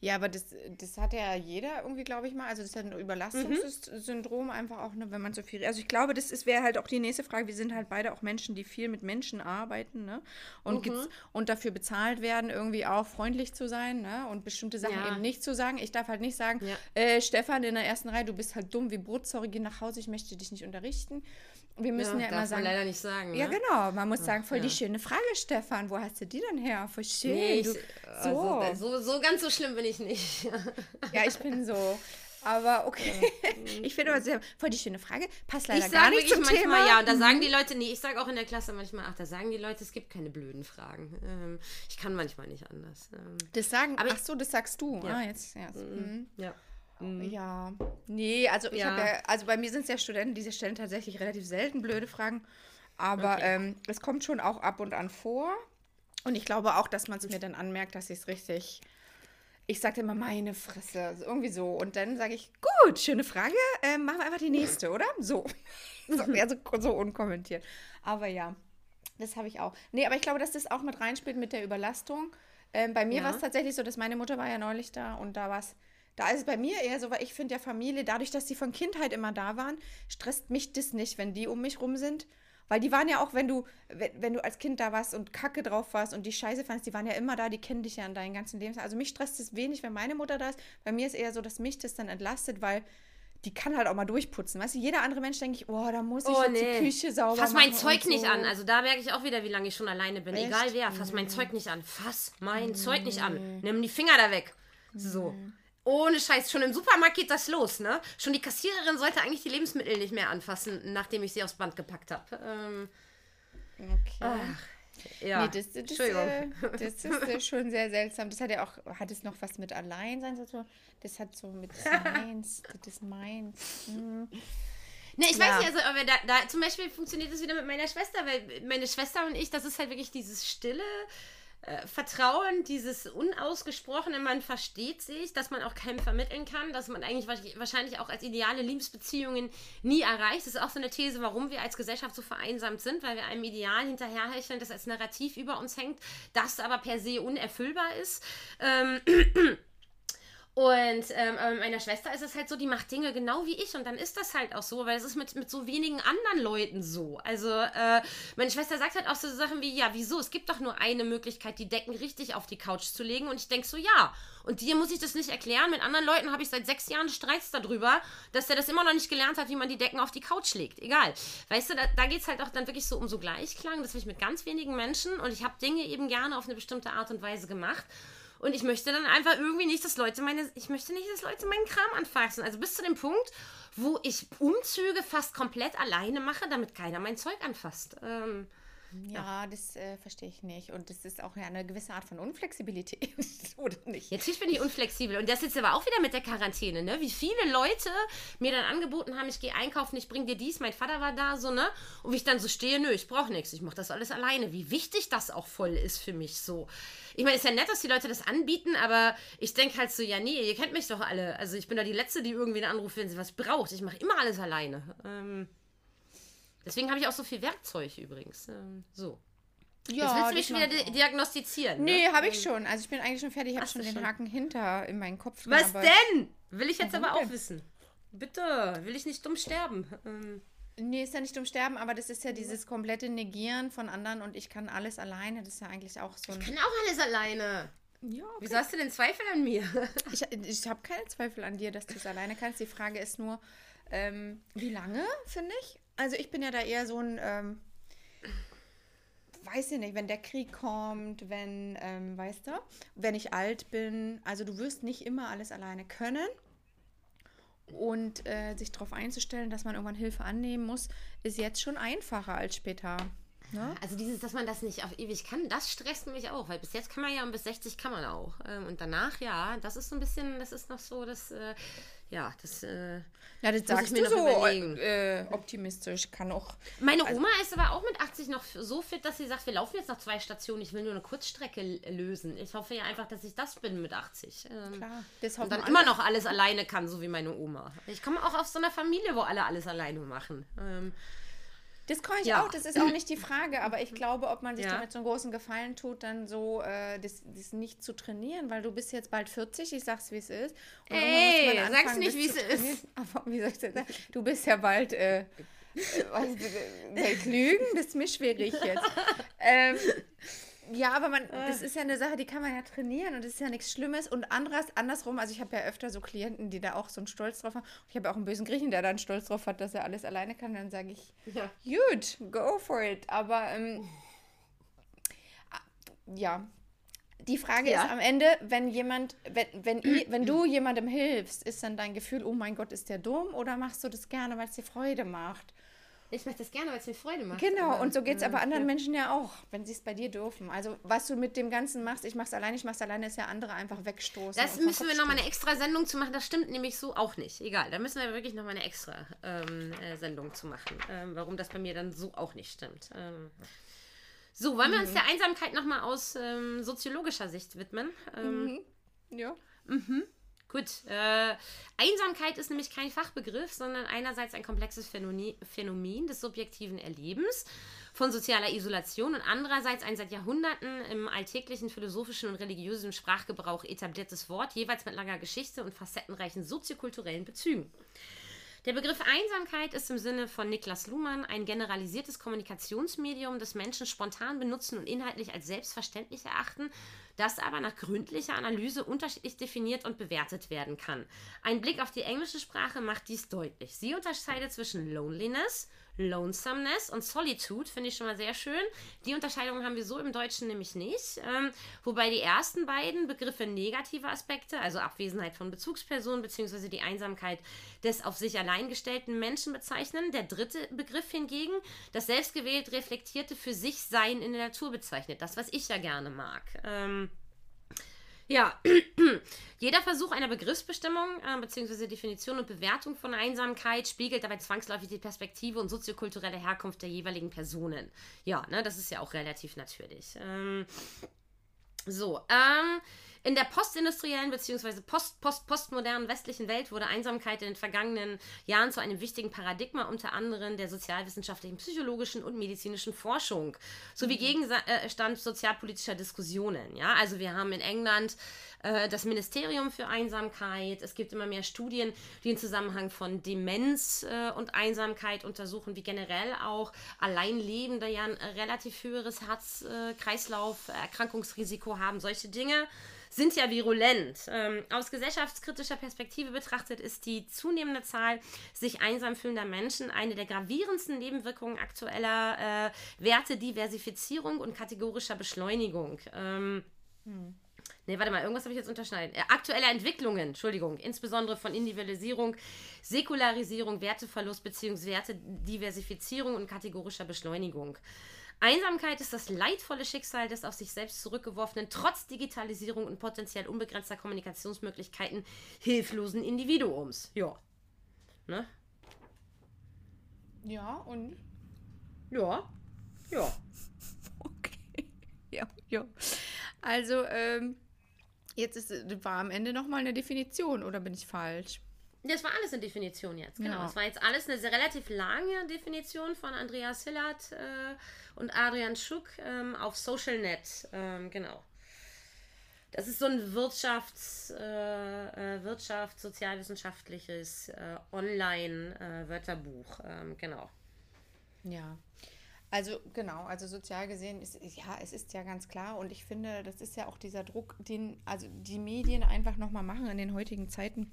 Ja, aber das, das hat ja jeder irgendwie, glaube ich mal. Also das ist ein Überlastungssyndrom mhm. einfach auch, ne, wenn man so viel. Also ich glaube, das wäre halt auch die nächste Frage. Wir sind halt beide auch Menschen, die viel mit Menschen arbeiten, ne? Und, mhm. und dafür bezahlt werden, irgendwie auch freundlich zu sein, ne? Und bestimmte Sachen ja. eben nicht zu sagen. Ich darf halt nicht sagen, ja. äh, Stefan in der ersten Reihe, du bist halt dumm wie Brot, sorry, geh nach Hause, ich möchte dich nicht unterrichten wir müssen ja, ja immer sagen. Man leider nicht sagen. Ja, ne? genau. Man muss sagen, voll ja. die schöne Frage, Stefan. Wo hast du die denn her? Voll schön. Nee, ich, du, so. Also, so. so. ganz so schlimm bin ich nicht. ja, ich bin so. Aber okay. ich finde aber sehr, voll die schöne Frage. Passt leider ich gar nicht zum manchmal Thema. ja. Und da sagen mhm. die Leute, nee, ich sage auch in der Klasse manchmal, ach, da sagen die Leute, es gibt keine blöden Fragen. Ähm, ich kann manchmal nicht anders. Ähm, das sagen, aber ach so, das sagst du. Ja. Ah, jetzt, ja. Mhm. mhm. ja. Mhm. Ja, nee, also ich ja. habe ja, also bei mir sind es ja Studenten, die stellen tatsächlich relativ selten blöde Fragen, aber okay. ähm, es kommt schon auch ab und an vor. Und ich glaube auch, dass man es mir dann anmerkt, dass ich es richtig. Ich sage immer meine Fresse, also irgendwie so. Und dann sage ich, gut, schöne Frage, äh, machen wir einfach die nächste, oder? So. so, also, so unkommentiert. Aber ja, das habe ich auch. Nee, aber ich glaube, dass das auch mit reinspielt mit der Überlastung. Ähm, bei mir ja. war es tatsächlich so, dass meine Mutter war ja neulich da und da war es da ist es bei mir eher so, weil ich finde ja Familie, dadurch, dass die von Kindheit immer da waren, stresst mich das nicht, wenn die um mich rum sind. Weil die waren ja auch, wenn du, wenn, wenn du als Kind da warst und Kacke drauf warst und die Scheiße fandest, die waren ja immer da, die kennen dich ja in deinem ganzen Leben. Also mich stresst es wenig, wenn meine Mutter da ist. Bei mir ist eher so, dass mich das dann entlastet, weil die kann halt auch mal durchputzen. Weißt du, jeder andere Mensch denke ich, oh, da muss ich oh, nee. die Küche sauber fass machen. Fass mein Zeug so. nicht an. Also da merke ich auch wieder, wie lange ich schon alleine bin. Echt? Egal wer, fass mein mhm. Zeug nicht an. Fass mein mm. Zeug nicht an. Nimm die Finger da weg. So. Ohne Scheiß, schon im Supermarkt geht das los, ne? Schon die Kassiererin sollte eigentlich die Lebensmittel nicht mehr anfassen, nachdem ich sie aufs Band gepackt habe. Ähm, okay. Ach, ja. Nee, das, das, äh, das ist äh, schon sehr seltsam. Das hat ja auch, hat es noch was mit Alleinsein zu tun? Das hat so mit das meins, das ist meins. Hm. Ne, ich ja. weiß nicht, also, aber da, da zum Beispiel funktioniert das wieder mit meiner Schwester, weil meine Schwester und ich, das ist halt wirklich dieses Stille, äh, Vertrauen, dieses unausgesprochene, man versteht sich, dass man auch keinem vermitteln kann, dass man eigentlich wahrscheinlich auch als ideale Liebesbeziehungen nie erreicht. Das ist auch so eine These, warum wir als Gesellschaft so vereinsamt sind, weil wir einem Ideal hinterherhecheln, das als Narrativ über uns hängt, das aber per se unerfüllbar ist. Ähm, Und ähm, aber meiner Schwester ist es halt so, die macht Dinge genau wie ich und dann ist das halt auch so, weil es ist mit, mit so wenigen anderen Leuten so. Also äh, meine Schwester sagt halt auch so Sachen wie, ja, wieso? Es gibt doch nur eine Möglichkeit, die Decken richtig auf die Couch zu legen und ich denke so, ja. Und dir muss ich das nicht erklären. Mit anderen Leuten habe ich seit sechs Jahren Streits darüber, dass der das immer noch nicht gelernt hat, wie man die Decken auf die Couch legt. Egal. Weißt du, da, da geht es halt auch dann wirklich so um so Gleichklang. Das habe ich mit ganz wenigen Menschen und ich habe Dinge eben gerne auf eine bestimmte Art und Weise gemacht. Und ich möchte dann einfach irgendwie nicht, dass Leute meine, ich möchte nicht, dass Leute meinen Kram anfassen. Also bis zu dem Punkt, wo ich Umzüge fast komplett alleine mache, damit keiner mein Zeug anfasst. Ähm, ja, ja. das äh, verstehe ich nicht. Und das ist auch ja eine gewisse Art von Unflexibilität, oder nicht? Jetzt bin ich unflexibel. Und das ist aber auch wieder mit der Quarantäne, ne? Wie viele Leute mir dann angeboten haben, ich gehe einkaufen, ich bringe dir dies, mein Vater war da, so, ne? Und wie ich dann so stehe, nö, ich brauche nichts, ich mache das alles alleine. Wie wichtig das auch voll ist für mich so. Ich meine, ist ja nett, dass die Leute das anbieten, aber ich denke halt so, ja, nee, ihr kennt mich doch alle. Also ich bin doch die Letzte, die irgendwen anruft, wenn sie was braucht. Ich mache immer alles alleine. Ähm, deswegen habe ich auch so viel Werkzeug übrigens. Ähm, so. Ja, Jetzt willst du mich schon wieder di diagnostizieren. Nee, ne? habe ich schon. Also ich bin eigentlich schon fertig. Ich habe schon den schon? Haken hinter in meinen Kopf. Was denn? Will ich jetzt aber auch wissen. Bitte, will ich nicht dumm sterben. Ähm, Nee, ist ja nicht um Sterben, aber das ist ja dieses komplette Negieren von anderen und ich kann alles alleine. Das ist ja eigentlich auch so ein. Ich kann auch alles alleine. Ja, okay. Wieso hast du denn Zweifel an mir? ich ich habe keine Zweifel an dir, dass du es alleine kannst. Die Frage ist nur, ähm, wie lange, finde ich? Also ich bin ja da eher so ein, ähm, weiß ich nicht, wenn der Krieg kommt, wenn, ähm, weißt du, wenn ich alt bin. Also du wirst nicht immer alles alleine können. Und äh, sich darauf einzustellen, dass man irgendwann Hilfe annehmen muss, ist jetzt schon einfacher als später. Ne? Also dieses, dass man das nicht auf ewig kann, das stresst mich auch, weil bis jetzt kann man ja und bis 60 kann man auch. Ähm, und danach, ja, das ist so ein bisschen, das ist noch so, das, äh, ja, das. Äh, ja, das sagst ich mir du noch so überlegen. äh, optimistisch. Kann auch. Meine Oma ist aber auch mit 80 noch so fit, dass sie sagt, wir laufen jetzt noch zwei Stationen, ich will nur eine Kurzstrecke lösen. Ich hoffe ja einfach, dass ich das bin mit 80. Ähm, Klar, das und dann alle. immer noch alles alleine kann, so wie meine Oma. Ich komme auch aus so einer Familie, wo alle alles alleine machen. Ähm, Das kann ich Ja. auch, das ist auch nicht die Frage, aber ich glaube, ob man sich Ja. damit so einen großen Gefallen tut, dann so äh, das, das nicht zu trainieren, weil du bist jetzt bald 40, ich sag's wie es ist. Und Ey, man sag's anfangen, nicht, wie es ist. Aber wie soll ich das sagen? Du bist ja bald, äh, was, lügen? Das ist mir schwierig jetzt. ähm, ja, aber man, das ist ja eine Sache, die kann man ja trainieren und das ist ja nichts Schlimmes. Und anderes, andersrum, also ich habe ja öfter so Klienten, die da auch so einen Stolz drauf haben. Ich habe ja auch einen bösen Griechen, der da einen Stolz drauf hat, dass er alles alleine kann. Dann sage ich, Ja. gut, go for it. Aber ähm, ja, die Frage Ja. ist am Ende, wenn jemand, wenn, wenn, wenn du jemandem hilfst, ist dann dein Gefühl, oh mein Gott, ist der dumm oder machst du das gerne, weil es dir Freude macht? Ich mache das gerne, weil es mir Freude macht. Genau, aber, und so geht es äh, aber anderen ja. Menschen ja auch, wenn sie es bei dir dürfen. Also, was du mit dem Ganzen machst, ich mach's alleine, ich mach's alleine, ist ja andere einfach wegstoßen. Das müssen wir nochmal eine extra Sendung zu machen. Das stimmt nämlich so auch nicht. Egal, da müssen wir wirklich nochmal eine extra ähm, äh, Sendung zu machen. Ähm, warum das bei mir dann so auch nicht stimmt. Ähm, so, wollen wir uns der Einsamkeit nochmal aus ähm, soziologischer Sicht widmen? Ähm, Ja. Gut, äh, Einsamkeit ist nämlich kein Fachbegriff, sondern einerseits ein komplexes Phänomen, Phänomen des subjektiven Erlebens von sozialer Isolation und andererseits ein seit Jahrhunderten im alltäglichen philosophischen und religiösen Sprachgebrauch etabliertes Wort, jeweils mit langer Geschichte und facettenreichen soziokulturellen Bezügen. Der Begriff Einsamkeit ist im Sinne von Niklas Luhmann ein generalisiertes Kommunikationsmedium, das Menschen spontan benutzen und inhaltlich als selbstverständlich erachten, das aber nach gründlicher Analyse unterschiedlich definiert und bewertet werden kann. Ein Blick auf die englische Sprache macht dies deutlich. Sie unterscheidet zwischen Loneliness, Lonesomeness und Solitude, finde ich schon mal sehr schön. Die Unterscheidung haben wir so im Deutschen nämlich nicht. Ähm, wobei die ersten beiden Begriffe negative Aspekte, also Abwesenheit von Bezugspersonen bzw. die Einsamkeit des auf sich allein gestellten Menschen bezeichnen. Der dritte Begriff hingegen das selbstgewählt reflektierte für sich Sein in der Natur bezeichnet. Das, was ich ja gerne mag. Ähm, ja, jeder Versuch einer Begriffsbestimmung äh, bzw. Definition und Bewertung von Einsamkeit spiegelt dabei zwangsläufig die Perspektive und soziokulturelle Herkunft der jeweiligen Personen. Ja, ne, das ist ja auch relativ natürlich. Ähm, so, ähm, in der postindustriellen bzw. Post, Post, postmodernen westlichen Welt wurde Einsamkeit in den vergangenen Jahren zu einem wichtigen Paradigma unter anderem der sozialwissenschaftlichen, psychologischen und medizinischen Forschung sowie Gegenstand sozialpolitischer Diskussionen. Ja, also wir haben in England äh, das Ministerium für Einsamkeit. Es gibt immer mehr Studien, die den Zusammenhang von Demenz äh, und Einsamkeit untersuchen, wie generell auch Alleinlebende ja ein äh, relativ höheres Herz-Kreislauf-Erkrankungsrisiko haben. Solche Dinge sind ja virulent. Ähm, aus gesellschaftskritischer Perspektive betrachtet ist die zunehmende Zahl sich einsam fühlender Menschen eine der gravierendsten Nebenwirkungen aktueller äh, Werte, Diversifizierung und kategorischer Beschleunigung. Ähm, Ne, warte mal, irgendwas habe ich jetzt unterschneiden. Äh, aktuelle Entwicklungen, Entschuldigung, insbesondere von Individualisierung, Säkularisierung, Werteverlust bzw. Wertediversifizierung und kategorischer Beschleunigung. Einsamkeit ist das leidvolle Schicksal des auf sich selbst zurückgeworfenen, trotz Digitalisierung und potenziell unbegrenzter Kommunikationsmöglichkeiten hilflosen Individuums. Ja. Ne? Ja, und Ja. Ja. Okay. Ja, ja. Also, ähm, jetzt ist, war am Ende nochmal eine Definition, oder bin ich falsch? Das war alles eine Definition jetzt, genau. Ja. Das war jetzt alles eine relativ lange Definition von Andreas Hillert äh, und Adrian Schuck ähm, auf SocialNet, ähm, genau. Das ist so ein Wirtschafts-, äh, äh, Wirtschafts-, sozialwissenschaftliches äh, Online-Wörterbuch, ähm, genau. Ja. Also genau, also sozial gesehen ist ja, es ist ja ganz klar und ich finde, das ist ja auch dieser Druck, den also die Medien einfach nochmal machen in den heutigen Zeiten,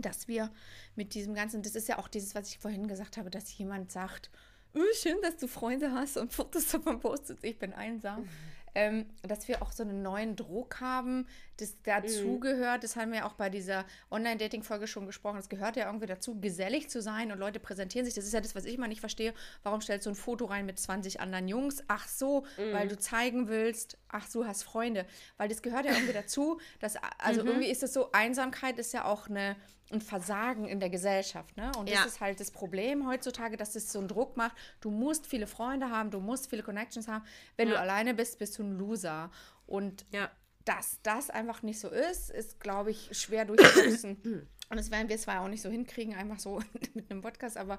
dass wir mit diesem ganzen, das ist ja auch dieses, was ich vorhin gesagt habe, dass jemand sagt, "Öh, schön, dass du Freunde hast und Fotos davon postest, ich bin einsam. ähm, dass wir auch so einen neuen Druck haben, das dazugehört. Mhm. Das haben wir auch bei dieser Online-Dating-Folge schon gesprochen. Das gehört ja irgendwie dazu, gesellig zu sein und Leute präsentieren sich. Das ist ja das, was ich immer nicht verstehe. Warum stellst du ein Foto rein mit 20 anderen Jungs? Ach so, mhm. weil du zeigen willst, ach, du hast Freunde. Weil das gehört ja irgendwie dazu. Dass, also mhm. irgendwie ist es so, Einsamkeit ist ja auch eine ein Versagen in der Gesellschaft. Ne? Und das ist halt das Problem heutzutage, dass es so einen Druck macht. Du musst viele Freunde haben, du musst viele Connections haben. Wenn ja. du alleine bist, bist du ein Loser. Und ja. Dass das einfach nicht so ist, ist, glaube ich, schwer durchzusetzen. Und das werden wir zwar auch nicht so hinkriegen, einfach so mit einem Podcast, aber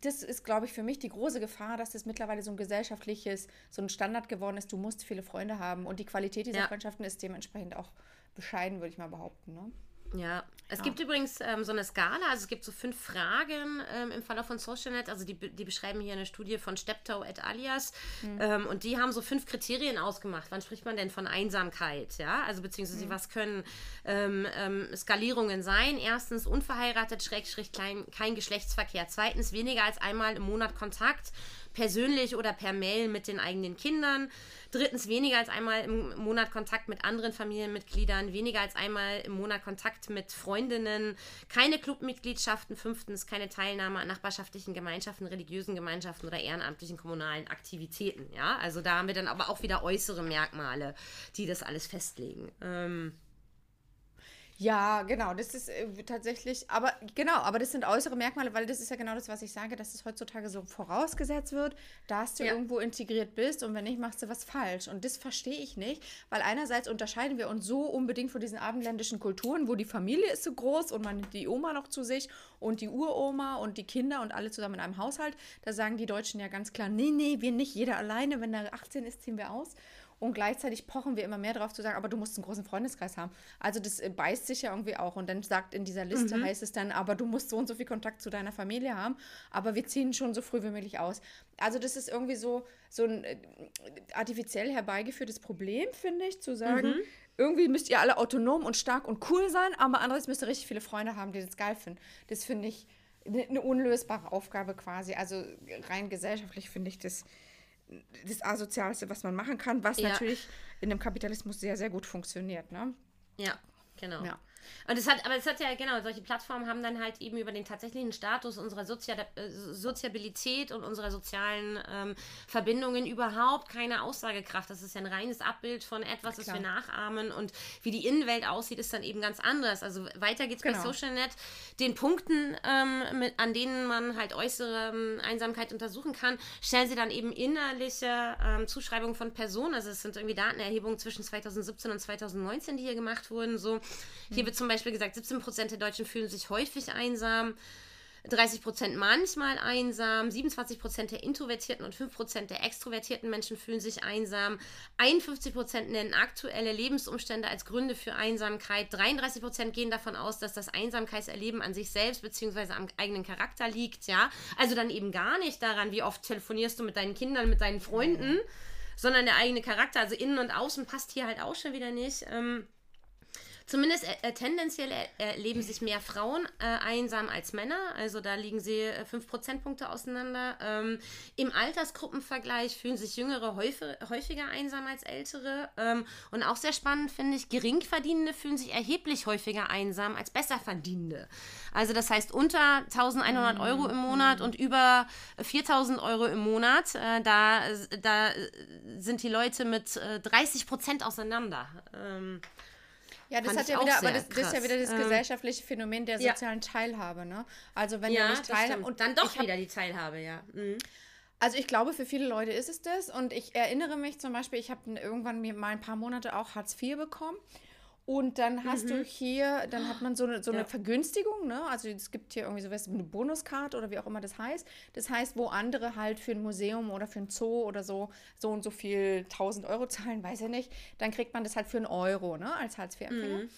das ist, glaube ich, für mich die große Gefahr, dass das mittlerweile so ein gesellschaftliches, so ein Standard geworden ist. Du musst viele Freunde haben und die Qualität dieser ja. Freundschaften ist dementsprechend auch bescheiden, würde ich mal behaupten. Ne? Ja, es ja. gibt übrigens ähm, so eine Skala, also es gibt so fünf Fragen ähm, im Falle von SocialNet, also die, die beschreiben hier eine Studie von Steptoe et alias mhm. ähm, und die haben so fünf Kriterien ausgemacht. Wann spricht man denn von Einsamkeit? Ja, also beziehungsweise mhm. was können ähm, ähm, Skalierungen sein? Erstens unverheiratet, Schrägstrich, klein, kein Geschlechtsverkehr. Zweitens weniger als einmal im Monat Kontakt persönlich oder per Mail mit den eigenen Kindern. Drittens, weniger als einmal im Monat Kontakt mit anderen Familienmitgliedern, weniger als einmal im Monat Kontakt mit Freundinnen, keine Clubmitgliedschaften. Fünftens, keine Teilnahme an nachbarschaftlichen Gemeinschaften, religiösen Gemeinschaften oder ehrenamtlichen kommunalen Aktivitäten. Ja, also da haben wir dann aber auch wieder äußere Merkmale, die das alles festlegen. Ähm, ja, genau, das ist äh, tatsächlich, aber genau, aber das sind äußere Merkmale, weil das ist ja genau das, was ich sage, dass es heutzutage so vorausgesetzt wird, dass du ja. irgendwo integriert bist und wenn nicht, machst du was falsch. Und das verstehe ich nicht, weil einerseits unterscheiden wir uns so unbedingt von diesen abendländischen Kulturen, wo die Familie ist so groß und man die Oma noch zu sich und die Uroma und die Kinder und alle zusammen in einem Haushalt. Da sagen die Deutschen ja ganz klar, nee, nee, wir nicht, jeder alleine, wenn er 18 ist, ziehen wir aus. Und gleichzeitig pochen wir immer mehr darauf zu sagen, aber du musst einen großen Freundeskreis haben. Also das äh, beißt sich ja irgendwie auch. Und dann sagt in dieser Liste, mhm. heißt es dann, aber du musst so und so viel Kontakt zu deiner Familie haben. Aber wir ziehen schon so früh wie möglich aus. Also das ist irgendwie so, so ein äh, artifiziell herbeigeführtes Problem, finde ich, zu sagen, mhm. irgendwie müsst ihr alle autonom und stark und cool sein, aber andererseits müsst ihr richtig viele Freunde haben, die das geil finden. Das finde ich eine unlösbare Aufgabe quasi. Also rein gesellschaftlich finde ich das das Asozialste, was man machen kann, was ja. natürlich in dem Kapitalismus sehr, sehr gut funktioniert. Ne? Ja, genau. Ja. Und es hat, aber es hat ja, genau, solche Plattformen haben dann halt eben über den tatsächlichen Status unserer Sozial äh, Soziabilität und unserer sozialen ähm, Verbindungen überhaupt keine Aussagekraft. Das ist ja ein reines Abbild von etwas, was wir nachahmen und wie die Innenwelt aussieht, ist dann eben ganz anders. Also weiter geht's genau. bei SocialNet. Den Punkten, ähm, mit, an denen man halt äußere ähm, Einsamkeit untersuchen kann, stellen sie dann eben innerliche ähm, Zuschreibungen von Personen. Also es sind irgendwie Datenerhebungen zwischen 2017 und 2019, die hier gemacht wurden. So, hier wird zum Beispiel gesagt, 17% der Deutschen fühlen sich häufig einsam. 30% manchmal einsam, 27% der introvertierten und 5% der extrovertierten Menschen fühlen sich einsam, 51% nennen aktuelle Lebensumstände als Gründe für Einsamkeit, 33% gehen davon aus, dass das Einsamkeitserleben an sich selbst bzw. am eigenen Charakter liegt, ja, also dann eben gar nicht daran, wie oft telefonierst du mit deinen Kindern, mit deinen Freunden, sondern der eigene Charakter, also innen und außen passt hier halt auch schon wieder nicht. Ähm, Zumindest äh, tendenziell erleben sich mehr Frauen äh, einsam als Männer. Also da liegen sie äh, 5 Prozentpunkte auseinander. Ähm, Im Altersgruppenvergleich fühlen sich Jüngere häufig, häufiger einsam als Ältere. Ähm, und auch sehr spannend finde ich, Geringverdienende fühlen sich erheblich häufiger einsam als Besserverdienende. Also das heißt unter 1100 Euro im Monat und über 4000 Euro im Monat. Äh, da, da sind die Leute mit 30 äh, Prozent auseinander. Ähm, ja, das hat ja wieder, aber das, das, ist ja wieder das ähm, gesellschaftliche Phänomen der sozialen ja. Teilhabe, ne? Also wenn ja, du nicht teilhabe und dann doch wieder hab, die Teilhabe, ja. Mhm. Also ich glaube, für viele Leute ist es das und ich erinnere mich zum Beispiel, ich habe irgendwann mal ein paar Monate auch Hartz IV bekommen und dann hast mhm. du hier, dann hat man so eine, so eine ja. Vergünstigung, ne? Also es gibt hier irgendwie sowas, eine Bonuskarte oder wie auch immer das heißt. Das heißt, wo andere halt für ein Museum oder für ein Zoo oder so so und so viel 1000 Euro zahlen, weiß ich nicht, dann kriegt man das halt für einen Euro, ne? Als Hartz-IV-Empfänger. Mhm.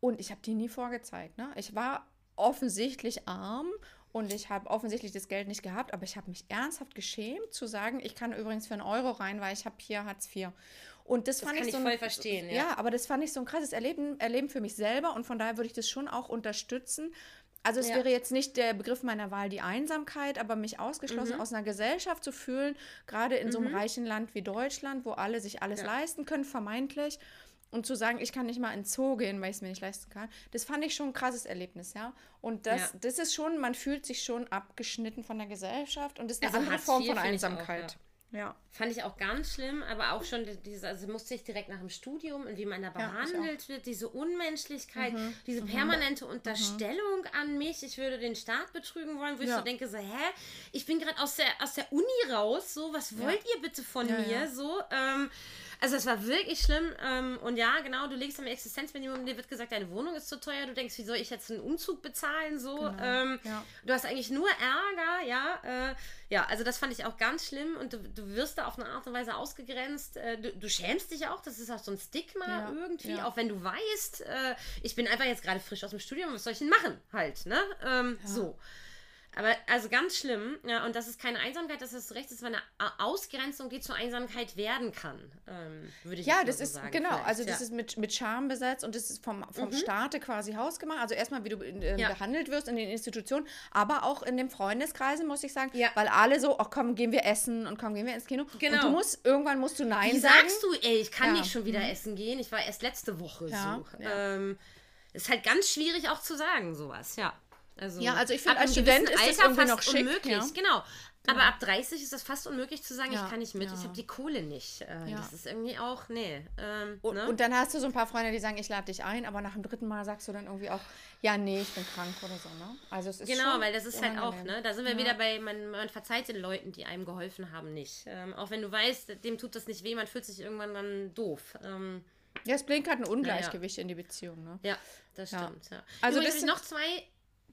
Und ich habe die nie vorgezeigt, ne? Ich war offensichtlich arm und ich habe offensichtlich das Geld nicht gehabt, aber ich habe mich ernsthaft geschämt zu sagen, ich kann übrigens für einen Euro rein, weil ich habe hier Hartz IV. Und das, das fand ich so ein, voll verstehen, ja. ja. aber das fand ich so ein krasses Erleben, Erleben für mich selber und von daher würde ich das schon auch unterstützen. also es Ja. wäre jetzt nicht der Begriff meiner Wahl die Einsamkeit, aber mich ausgeschlossen Mhm. aus einer Gesellschaft zu fühlen, gerade in so einem reichen Land wie Deutschland, wo alle sich alles Ja. leisten können, vermeintlich. Und zu sagen, ich kann nicht mal ins Zoo gehen, weil ich es mir nicht leisten kann, das fand ich schon ein krasses Erlebnis, ja. Und das, Ja. das ist schon, man fühlt sich schon abgeschnitten von der Gesellschaft und das ist eine Also andere Form von ich auch, Einsamkeit. Ja. Fand ich auch ganz schlimm, aber auch schon die- diese, also musste ich direkt nach dem Studium und wie man da Ja, ich. Mhm. behandelt wird, diese Unmenschlichkeit, diese permanente Unterstellung an mich, ich würde den Staat betrügen wollen, wo ich Ja. so denke, so, hä, ich bin gerade aus der, aus der Uni raus, so, was wollt ihr bitte von Ja, mir, ja. so, ähm, also es war wirklich schlimm ähm, und ja, genau, du legst am Existenzminimum, dir wird gesagt, deine Wohnung ist zu teuer, du denkst, wie soll ich jetzt einen Umzug bezahlen, so, ähm, Genau. ja. Du hast eigentlich nur Ärger, ja. Äh, ja, also das fand ich auch ganz schlimm und du, du wirst da auf eine Art und Weise ausgegrenzt. Äh, du, du schämst dich auch, das ist auch so ein Stigma Ja, irgendwie, ja. auch wenn du weißt, äh, ich bin einfach jetzt gerade frisch aus dem Studium, was soll ich denn machen? Halt, ne? Ähm, So. Aber also ganz schlimm, ja, und das ist keine Einsamkeit, das ist recht, das ist eine Ausgrenzung, die zur Einsamkeit werden kann, ähm, würde ich Ja, das so ist sagen, genau. vielleicht, Also das ja. Mhm. ist mit, mit Charme besetzt und das ist vom, vom Staate quasi hausgemacht. Also erstmal, wie du äh, Ja. behandelt wirst in den Institutionen, aber auch in den Freundeskreisen, muss ich sagen. Ja. Weil alle so, ach komm, gehen wir essen und komm, gehen wir ins Kino. Genau. Und du musst, irgendwann musst du Nein Wie sagen. sagst du, ey, ich kann nicht schon wieder essen gehen? Ich war erst letzte Woche Ja, so. Ähm, ist halt ganz schwierig auch zu sagen, sowas, ja. Also, Ja, also ich finde, als Student ist das irgendwie noch schick, unmöglich, ja. genau. Aber ab 30 ist das fast unmöglich zu sagen, Ja, ich kann nicht mit, ja. ich habe die Kohle nicht. Äh, Ja. Das ist irgendwie auch, nee. Ähm, Und, ne? und dann hast du so ein paar Freunde, die sagen, ich lade dich ein, aber nach dem dritten Mal sagst du dann irgendwie auch, ja, nee, ich bin krank oder so, ne? Also es ist Genau, weil das ist halt auch, unangenehm. ne? Da sind wir Ja. wieder bei, man, man verzeiht den Leuten, die einem geholfen haben, nicht. Ähm, auch wenn du weißt, dem tut das nicht weh, man fühlt sich irgendwann dann doof. Ähm, Ja, es bringt gerade ein Ungleichgewicht in die Beziehung, ne? ja, das Ja. stimmt. Ja. Also Übrigens noch zwei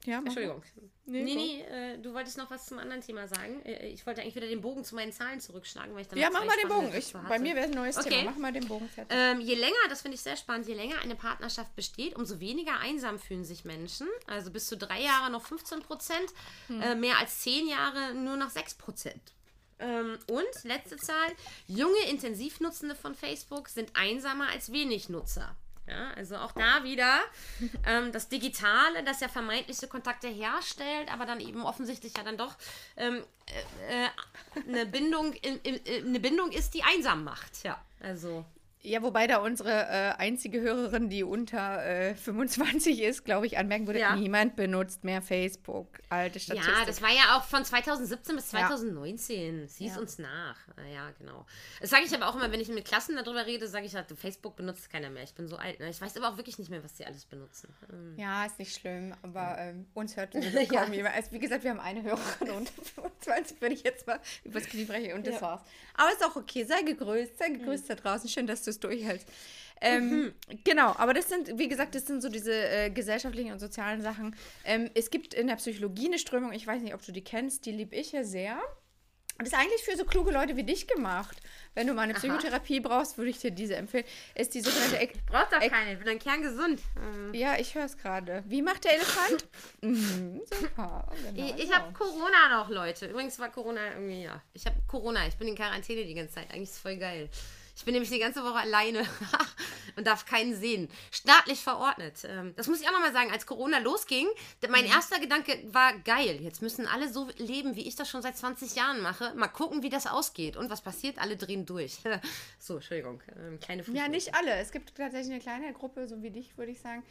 Ja. Entschuldigung. Nee, Nee, äh, du wolltest noch was zum anderen Thema sagen. Äh, Ich wollte eigentlich wieder den Bogen zu meinen Zahlen zurückschlagen, weil ich dann Ja, mach mal den Bogen. Ich, bei mir wäre ein neues Okay. Thema. Mach mal den Bogen fertig. Ähm, je länger, das finde ich sehr spannend, je länger eine Partnerschaft besteht, umso weniger einsam fühlen sich Menschen. Also bis zu drei Jahre noch 15 Prozent, Hm. äh, mehr als zehn Jahre nur noch 6 Prozent. Ähm, und letzte Zahl, junge Intensivnutzende von Facebook sind einsamer als wenig Nutzer. Ja, also auch da wieder ähm, das Digitale, das ja vermeintliche Kontakte herstellt, aber dann eben offensichtlich ja dann doch ähm, äh, äh, eine, Bindung, in, in, in, eine Bindung ist, die einsam macht. Ja, also. Ja, wobei da unsere äh, einzige Hörerin, die unter äh, 25 ist, glaube ich, anmerken würde, Ja. niemand benutzt mehr Facebook. Alte Statistik. Ja, das war ja auch von 2017 bis Ja. 2019. Sieh's Ja. uns nach. Ah, Ja, genau. Das sage ich aber auch immer, wenn ich mit Klassen darüber rede, sage ich halt, Facebook benutzt keiner mehr. Ich bin so alt. Ne? Ich weiß aber auch wirklich nicht mehr, was die alles benutzen. Ähm, Ja, ist nicht schlimm, aber ähm, uns hört kaum jemand. Also, wie gesagt, wir haben eine Hörerin unter 25, würde ich jetzt mal übers Knie brechen und das Ja. war's. Aber ist auch okay, sei gegrüßt, sei gegrüßt da draußen. Schön, dass du es durchhältst. Ähm, Genau, aber das sind, wie gesagt, das sind so diese äh, gesellschaftlichen und sozialen Sachen. Ähm, es gibt in der Psychologie eine Strömung, ich weiß nicht, ob du die kennst, die liebe ich ja sehr. Und ist eigentlich für so kluge Leute wie dich gemacht. Wenn du mal eine Psychotherapie brauchst, würde ich dir diese empfehlen. Ist die sogenannte Ek Braucht doch keine. Ich bin ein kerngesund. Ähm, ja, ich höre es gerade. Wie macht der Elefant? mhm, super. Genau, ich ich habe Corona noch, Leute. Übrigens war Corona irgendwie, ja. Ich habe Corona. Ich bin in Quarantäne die ganze Zeit. Eigentlich ist es voll geil. Ich bin nämlich die ganze Woche alleine und darf keinen sehen. Staatlich verordnet. Ähm, Das muss ich auch nochmal sagen. Als Corona losging, mein erster Gedanke war geil. Jetzt müssen alle so leben, wie ich das schon seit 20 Jahren mache. Mal gucken, wie das ausgeht. Und was passiert? Alle drehen durch. so, Entschuldigung. Ähm, kleine Ja, Fußnote. nicht alle. Es gibt tatsächlich eine kleine Gruppe, so wie dich, würde ich sagen.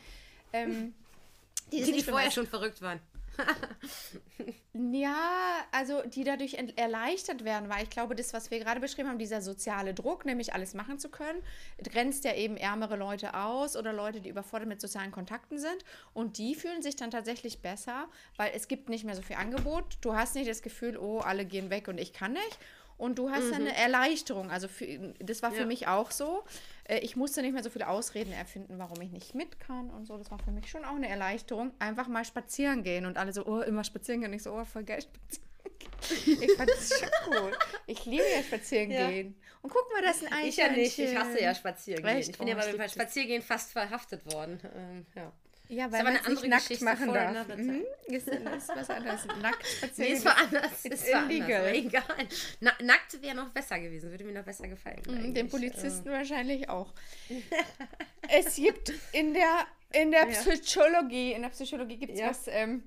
Ähm, die Die, die vorher schon verrückt waren. Ja, also die dadurch erleichtert werden, weil ich glaube, das, was wir gerade beschrieben haben, dieser soziale Druck, nämlich alles machen zu können, grenzt ja eben ärmere Leute aus oder Leute, die überfordert mit sozialen Kontakten sind. Und die fühlen sich dann tatsächlich besser, weil es gibt nicht mehr so viel Angebot. Du hast nicht das Gefühl, oh, alle gehen weg und ich kann nicht. Und du hast dann eine Erleichterung. Also für, das war für Ja. mich auch so. Äh, Ich musste nicht mehr so viele Ausreden erfinden, warum ich nicht mit kann und so. Das war für mich schon auch eine Erleichterung. Einfach mal spazieren gehen und alle so, oh, immer spazieren gehen. Und ich so, oh, voll geil spazieren gehen. Ich fand das schon cool. Ich liebe ja spazieren Ja. gehen. Und guck mal, das ist ein Ich ja nicht. Ich Eichhörnchen. hasse ja Spaziergehen. Echt? Ich bin ja beim lieb das. Spaziergehen fast verhaftet worden. Ähm, ja. Ja, Ist weil man andere nackt Geschichte, machen voll darf. Mhm. Ist, ist was anderes. Nackt spazieren Nee, war anders. Anders. illegal. Aber egal. Na, nackt wäre noch besser gewesen. Würde mir noch besser gefallen. Mhm. Den Polizisten wahrscheinlich auch. es gibt in der, in der Ja. Psychologie, in der Psychologie gibt es Ja. was, ähm,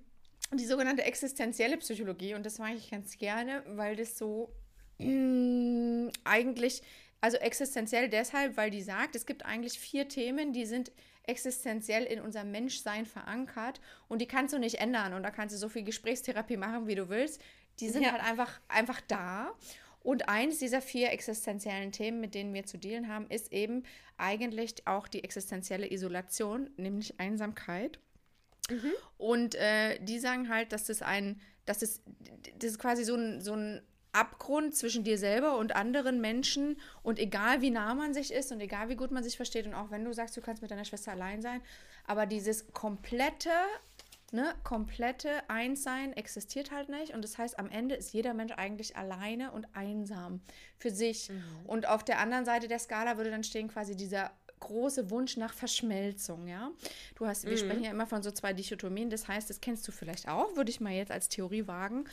die sogenannte existenzielle Psychologie. Und das mache ich ganz gerne, weil das so mh, eigentlich, also existenziell deshalb, weil die sagt, es gibt eigentlich vier Themen, die sind existenziell in unserem Menschsein verankert und die kannst du nicht ändern. Und da kannst du so viel Gesprächstherapie machen, wie du willst. Die sind ja. halt einfach, einfach da. Und eins dieser vier existenziellen Themen, mit denen wir zu dealen haben, ist eben eigentlich auch die existenzielle Isolation, nämlich Einsamkeit. Mhm. Und äh, die sagen halt, dass das ein, dass das, das ist quasi so ein, so ein Abgrund zwischen dir selber und anderen Menschen und egal wie nah man sich ist und egal wie gut man sich versteht und auch wenn du sagst, du kannst mit deiner Schwester allein sein, aber dieses komplette, ne, komplette Einssein existiert halt nicht und das heißt, am Ende ist jeder Mensch eigentlich alleine und einsam für sich. Mhm. Und auf der anderen Seite der Skala würde dann stehen quasi dieser große Wunsch nach Verschmelzung, ja. Du hast, wir mhm. sprechen ja immer von so zwei Dichotomien, das heißt, das kennst du vielleicht auch, würde ich mal jetzt als Theorie wagen,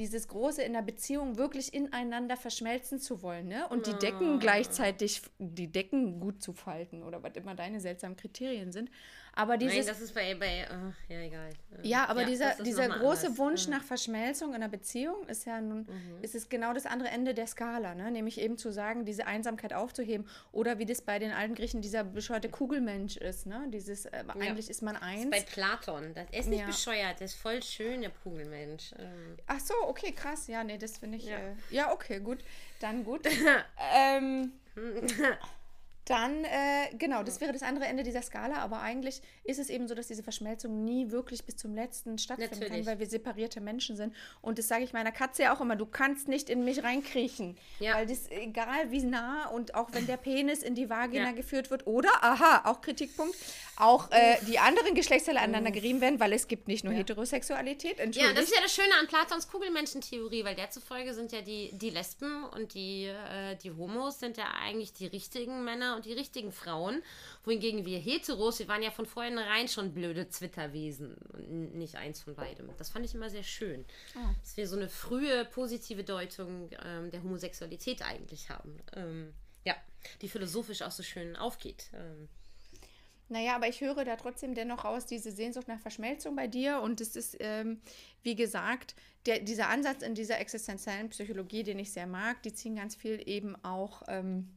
dieses große in der Beziehung wirklich ineinander verschmelzen zu wollen, ne? Und die Decken ah. gleichzeitig, die Decken gut zu falten oder was immer deine seltsamen Kriterien sind. Aber dieses, Nein, das ist bei, bei oh, ja, egal. Ja, aber ja, dieser, dieser große anders. Wunsch nach Verschmelzung in einer Beziehung ist ja nun, mhm. ist es genau das andere Ende der Skala, ne? nämlich eben zu sagen, diese Einsamkeit aufzuheben oder wie das bei den alten Griechen dieser bescheuerte Kugelmensch ist, ne? dieses, äh, ja. eigentlich ist man eins. Das ist bei Platon, das ist nicht ja. bescheuert, das ist voll schön, der Kugelmensch. Ähm. Ach so, okay, krass, ja, nee, das finde ich, ja. Äh, ja, okay, gut, dann gut. ähm, dann, äh, genau, das wäre das andere Ende dieser Skala, aber eigentlich ist es eben so, dass diese Verschmelzung nie wirklich bis zum letzten stattfinden Natürlich. kann, weil wir separierte Menschen sind. Und das sage ich meiner Katze ja auch immer, du kannst nicht in mich reinkriechen. Ja. Weil das, egal wie nah und auch wenn der Penis in die Vagina ja. geführt wird oder, aha, auch Kritikpunkt, auch äh, die anderen Geschlechtsteile aneinander gerieben werden, weil es gibt nicht nur ja. Heterosexualität. Ja, das ist ja das Schöne an Platons Kugelmenschentheorie, weil der zufolge sind ja die, die Lesben und die, äh, die Homos sind ja eigentlich die richtigen Männer und die richtigen Frauen, wohingegen wir Heteros, wir waren ja von vornherein schon blöde Zwitterwesen und nicht eins von beidem. Das fand ich immer sehr schön, oh. dass wir so eine frühe positive Deutung ähm, der Homosexualität eigentlich haben. Ähm, ja, die philosophisch auch so schön aufgeht. Ähm, naja, aber ich höre da trotzdem dennoch raus, diese Sehnsucht nach Verschmelzung bei dir. Und es ist, ähm, wie gesagt, der, dieser Ansatz in dieser existenziellen Psychologie, den ich sehr mag, die ziehen ganz viel eben auch ähm,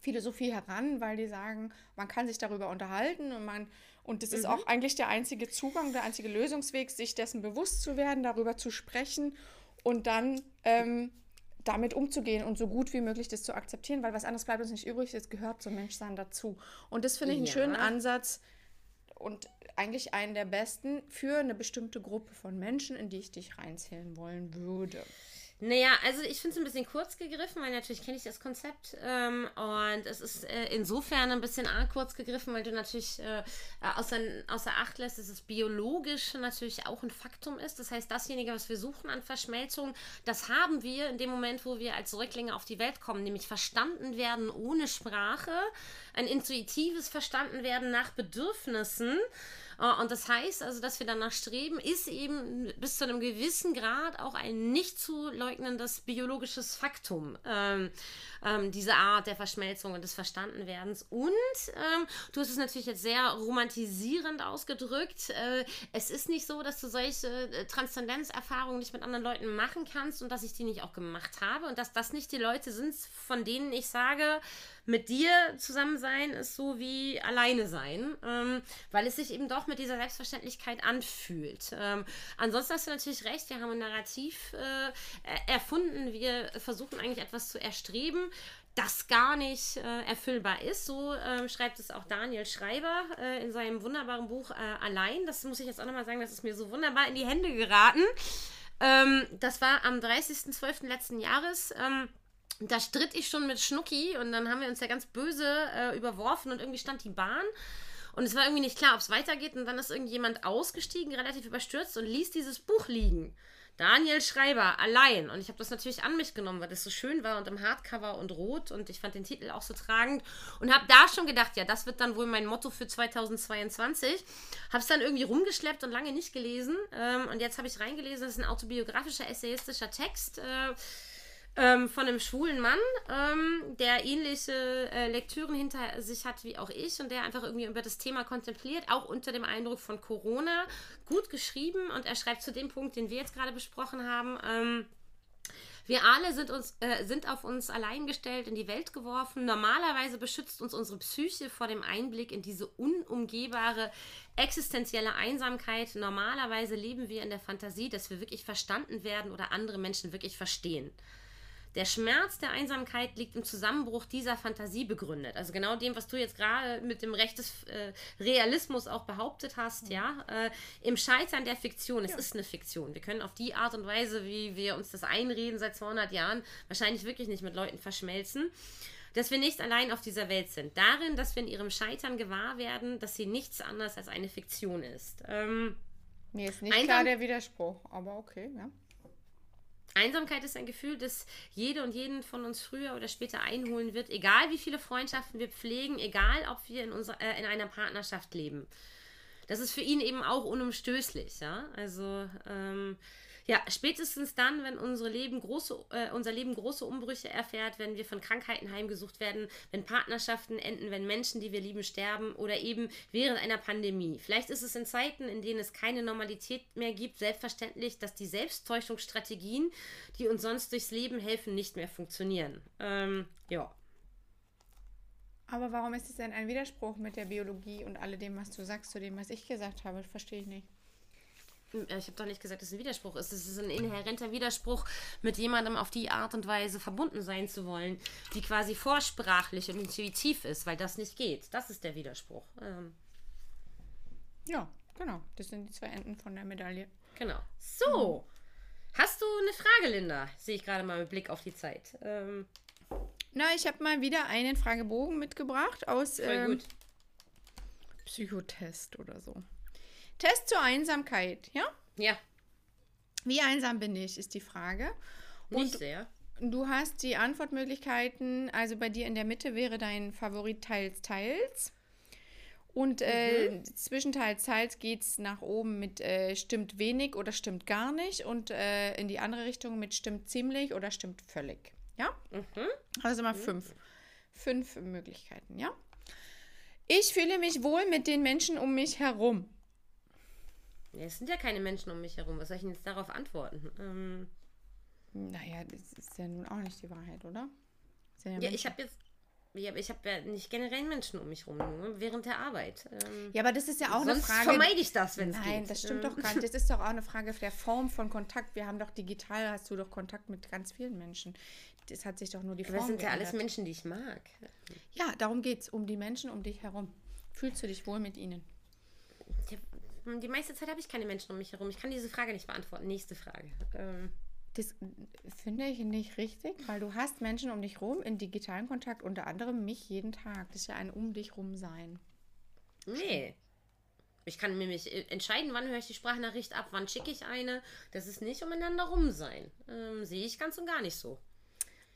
Philosophie heran, weil die sagen, man kann sich darüber unterhalten und man und das mhm. ist auch eigentlich der einzige Zugang, der einzige Lösungsweg, sich dessen bewusst zu werden, darüber zu sprechen und dann ähm, damit umzugehen und so gut wie möglich das zu akzeptieren, weil was anderes bleibt uns nicht übrig, es gehört zum Menschsein dazu. Und das finde ich einen ja. schönen Ansatz und eigentlich einen der besten für eine bestimmte Gruppe von Menschen, in die ich dich reinzählen wollen würde. Naja, also ich finde es ein bisschen kurz gegriffen, weil natürlich kenne ich das Konzept ähm, und es ist äh, insofern ein bisschen arg kurz gegriffen, weil du natürlich äh, außer, außer Acht lässt, dass es biologisch natürlich auch ein Faktum ist. Das heißt, dasjenige, was wir suchen an Verschmelzung, das haben wir in dem Moment, wo wir als Säuglinge auf die Welt kommen, nämlich verstanden werden ohne Sprache, ein intuitives Verstandenwerden nach Bedürfnissen. Äh, und das heißt also, dass wir danach streben, ist eben bis zu einem gewissen Grad auch ein nicht zu leugnendes biologisches Faktum. Ähm, ähm, diese Art der Verschmelzung und des Verstandenwerdens. Und ähm, du hast es natürlich jetzt sehr romantisierend ausgedrückt. Äh, es ist nicht so, dass du solche äh, Transzendenzerfahrungen nicht mit anderen Leuten machen kannst und dass ich die nicht auch gemacht habe und dass das nicht die Leute sind, von denen ich sage, mit dir zusammen sein ist so wie alleine sein, ähm, weil es sich eben doch mit dieser Selbstverständlichkeit anfühlt. Ähm, ansonsten hast du natürlich recht, wir haben ein Narrativ äh, erfunden, wir versuchen eigentlich etwas zu erstreben, das gar nicht äh, erfüllbar ist. So äh, schreibt es auch Daniel Schreiber äh, in seinem wunderbaren Buch äh, Allein. Das muss ich jetzt auch nochmal sagen, das ist mir so wunderbar in die Hände geraten. Ähm, das war am 30.12. letzten Jahres. Ähm, da stritt ich schon mit Schnucki und dann haben wir uns ja ganz böse äh, überworfen und irgendwie stand die Bahn. Und es war irgendwie nicht klar, ob es weitergeht. Und dann ist irgendjemand ausgestiegen, relativ überstürzt und ließ dieses Buch liegen. Daniel Schreiber, allein. Und ich habe das natürlich an mich genommen, weil das so schön war und im Hardcover und rot. Und ich fand den Titel auch so tragend. Und habe da schon gedacht, ja, das wird dann wohl mein Motto für 2022. Habe es dann irgendwie rumgeschleppt und lange nicht gelesen. Ähm, und jetzt habe ich reingelesen, das ist ein autobiografischer, essayistischer Text. Äh, ähm, von einem schwulen Mann, ähm, der ähnliche äh, Lektüren hinter sich hat wie auch ich und der einfach irgendwie über das Thema kontempliert, auch unter dem Eindruck von Corona. Gut geschrieben und er schreibt zu dem Punkt, den wir jetzt gerade besprochen haben. Ähm, wir alle sind, uns, äh, sind auf uns allein gestellt, in die Welt geworfen. Normalerweise beschützt uns unsere Psyche vor dem Einblick in diese unumgehbare existenzielle Einsamkeit. Normalerweise leben wir in der Fantasie, dass wir wirklich verstanden werden oder andere Menschen wirklich verstehen. Der Schmerz der Einsamkeit liegt im Zusammenbruch dieser Fantasie begründet. Also genau dem, was du jetzt gerade mit dem Recht des äh, Realismus auch behauptet hast, mhm. ja. Äh, Im Scheitern der Fiktion. Es ja. ist eine Fiktion. Wir können auf die Art und Weise, wie wir uns das einreden seit 200 Jahren, wahrscheinlich wirklich nicht mit Leuten verschmelzen dass wir nicht allein auf dieser Welt sind. Darin, dass wir in ihrem Scheitern gewahr werden, dass sie nichts anderes als eine Fiktion ist. Ähm, Mir ist nicht Einsam klar der Widerspruch, aber okay, ja. Einsamkeit ist ein Gefühl, das jede und jeden von uns früher oder später einholen wird, egal wie viele Freundschaften wir pflegen, egal ob wir in, unser, äh, in einer Partnerschaft leben. Das ist für ihn eben auch unumstößlich, ja. Also ähm, ja, spätestens dann, wenn unsere Leben große, äh, unser Leben große Umbrüche erfährt, wenn wir von Krankheiten heimgesucht werden, wenn Partnerschaften enden, wenn Menschen, die wir lieben, sterben oder eben während einer Pandemie. Vielleicht ist es in Zeiten, in denen es keine Normalität mehr gibt, selbstverständlich, dass die Selbsttäuschungsstrategien, die uns sonst durchs Leben helfen, nicht mehr funktionieren. Ähm, ja. Aber warum ist es denn ein Widerspruch mit der Biologie und alledem, was du sagst, zu dem, was ich gesagt habe? Verstehe ich nicht. Ich habe doch nicht gesagt, dass es ein Widerspruch ist. Es ist ein inhärenter Widerspruch, mit jemandem auf die Art und Weise verbunden sein zu wollen, die quasi vorsprachlich und intuitiv ist, weil das nicht geht. Das ist der Widerspruch. Ähm. Ja, genau. Das sind die zwei Enden von der Medaille. Genau. So. Mhm. Hast du eine Frage, Linda? Sehe ich gerade mal mit Blick auf die Zeit. Ähm. Na, ich habe mal wieder einen Fragebogen mitgebracht aus ähm, Psychotest oder so. Test zur Einsamkeit, ja? Ja. Wie einsam bin ich, ist die Frage. Und Nicht sehr. Du hast die Antwortmöglichkeiten, also bei dir in der Mitte wäre dein Favorit teils, teils. Und äh, mhm. zwischen teils, teils geht es nach oben mit äh, stimmt wenig oder stimmt gar nicht und äh, in die andere Richtung mit stimmt ziemlich oder stimmt völlig. Ja? Mhm. Also mal mhm. fünf. Fünf Möglichkeiten, ja? Ich fühle mich wohl mit den Menschen um mich herum. Es sind ja keine Menschen um mich herum. Was soll ich denn jetzt darauf antworten? Ähm, naja, das ist ja nun auch nicht die Wahrheit, oder? Ja, ja ich habe jetzt. Ja, ich habe ja nicht generell Menschen um mich herum, nur während der Arbeit. Ähm, ja, aber das ist ja auch eine Frage. vermeide ich das, wenn es geht. Nein, das stimmt ähm. doch gar nicht. Das ist doch auch eine Frage der Form von Kontakt. Wir haben doch digital, hast du doch Kontakt mit ganz vielen Menschen. Das hat sich doch nur die Form Das sind ja alles Menschen, die ich mag. Ja, darum geht es. Um die Menschen um dich herum. Fühlst du dich wohl mit ihnen? Ja, die meiste Zeit habe ich keine Menschen um mich herum. Ich kann diese Frage nicht beantworten. Nächste Frage. Ähm. Das finde ich nicht richtig, weil du hast Menschen um dich rum in digitalen Kontakt, unter anderem mich jeden Tag. Das ist ja ein um dich rum sein. Nee. Ich kann mir mich entscheiden, wann höre ich die Sprachnachricht ab, wann schicke ich eine. Das ist nicht umeinander rum sein. Ähm, sehe ich ganz und gar nicht so.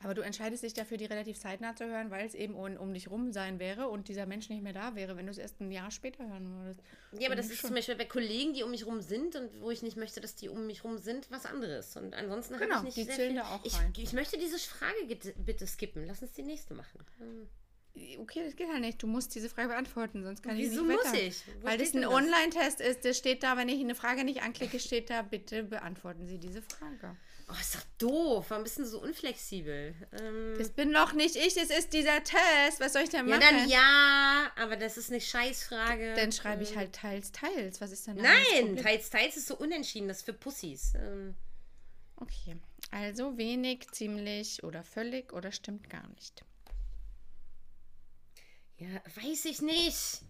Aber du entscheidest dich dafür, die relativ zeitnah zu hören, weil es eben um, um dich rum sein wäre und dieser Mensch nicht mehr da wäre, wenn du es erst ein Jahr später hören würdest. Ja, aber das ist schon. zum Beispiel bei Kollegen, die um mich rum sind und wo ich nicht möchte, dass die um mich rum sind, was anderes. Und ansonsten genau, habe ich nicht die zählen da auch ich, rein. ich möchte diese Frage bitte skippen. Lass uns die nächste machen. Hm. Okay, das geht halt nicht. Du musst diese Frage beantworten, sonst kann Wieso ich nicht weiter. muss ich? Wo Weil das ein Online-Test ist. Das steht da, wenn ich eine Frage nicht anklicke, steht da, bitte beantworten Sie diese Frage. Oh, ist doch doof. Warum bist du so unflexibel? Ähm, das bin doch nicht ich, das ist dieser Test. Was soll ich denn machen? Ja, dann ja, aber das ist eine Scheißfrage. Dann schreibe ich ähm. halt teils, teils. Was ist denn Nein, teils, teils ist so unentschieden. Das ist für Pussys. Ähm. Okay, also wenig, ziemlich oder völlig oder stimmt gar nicht. Ja, weiß ich nicht.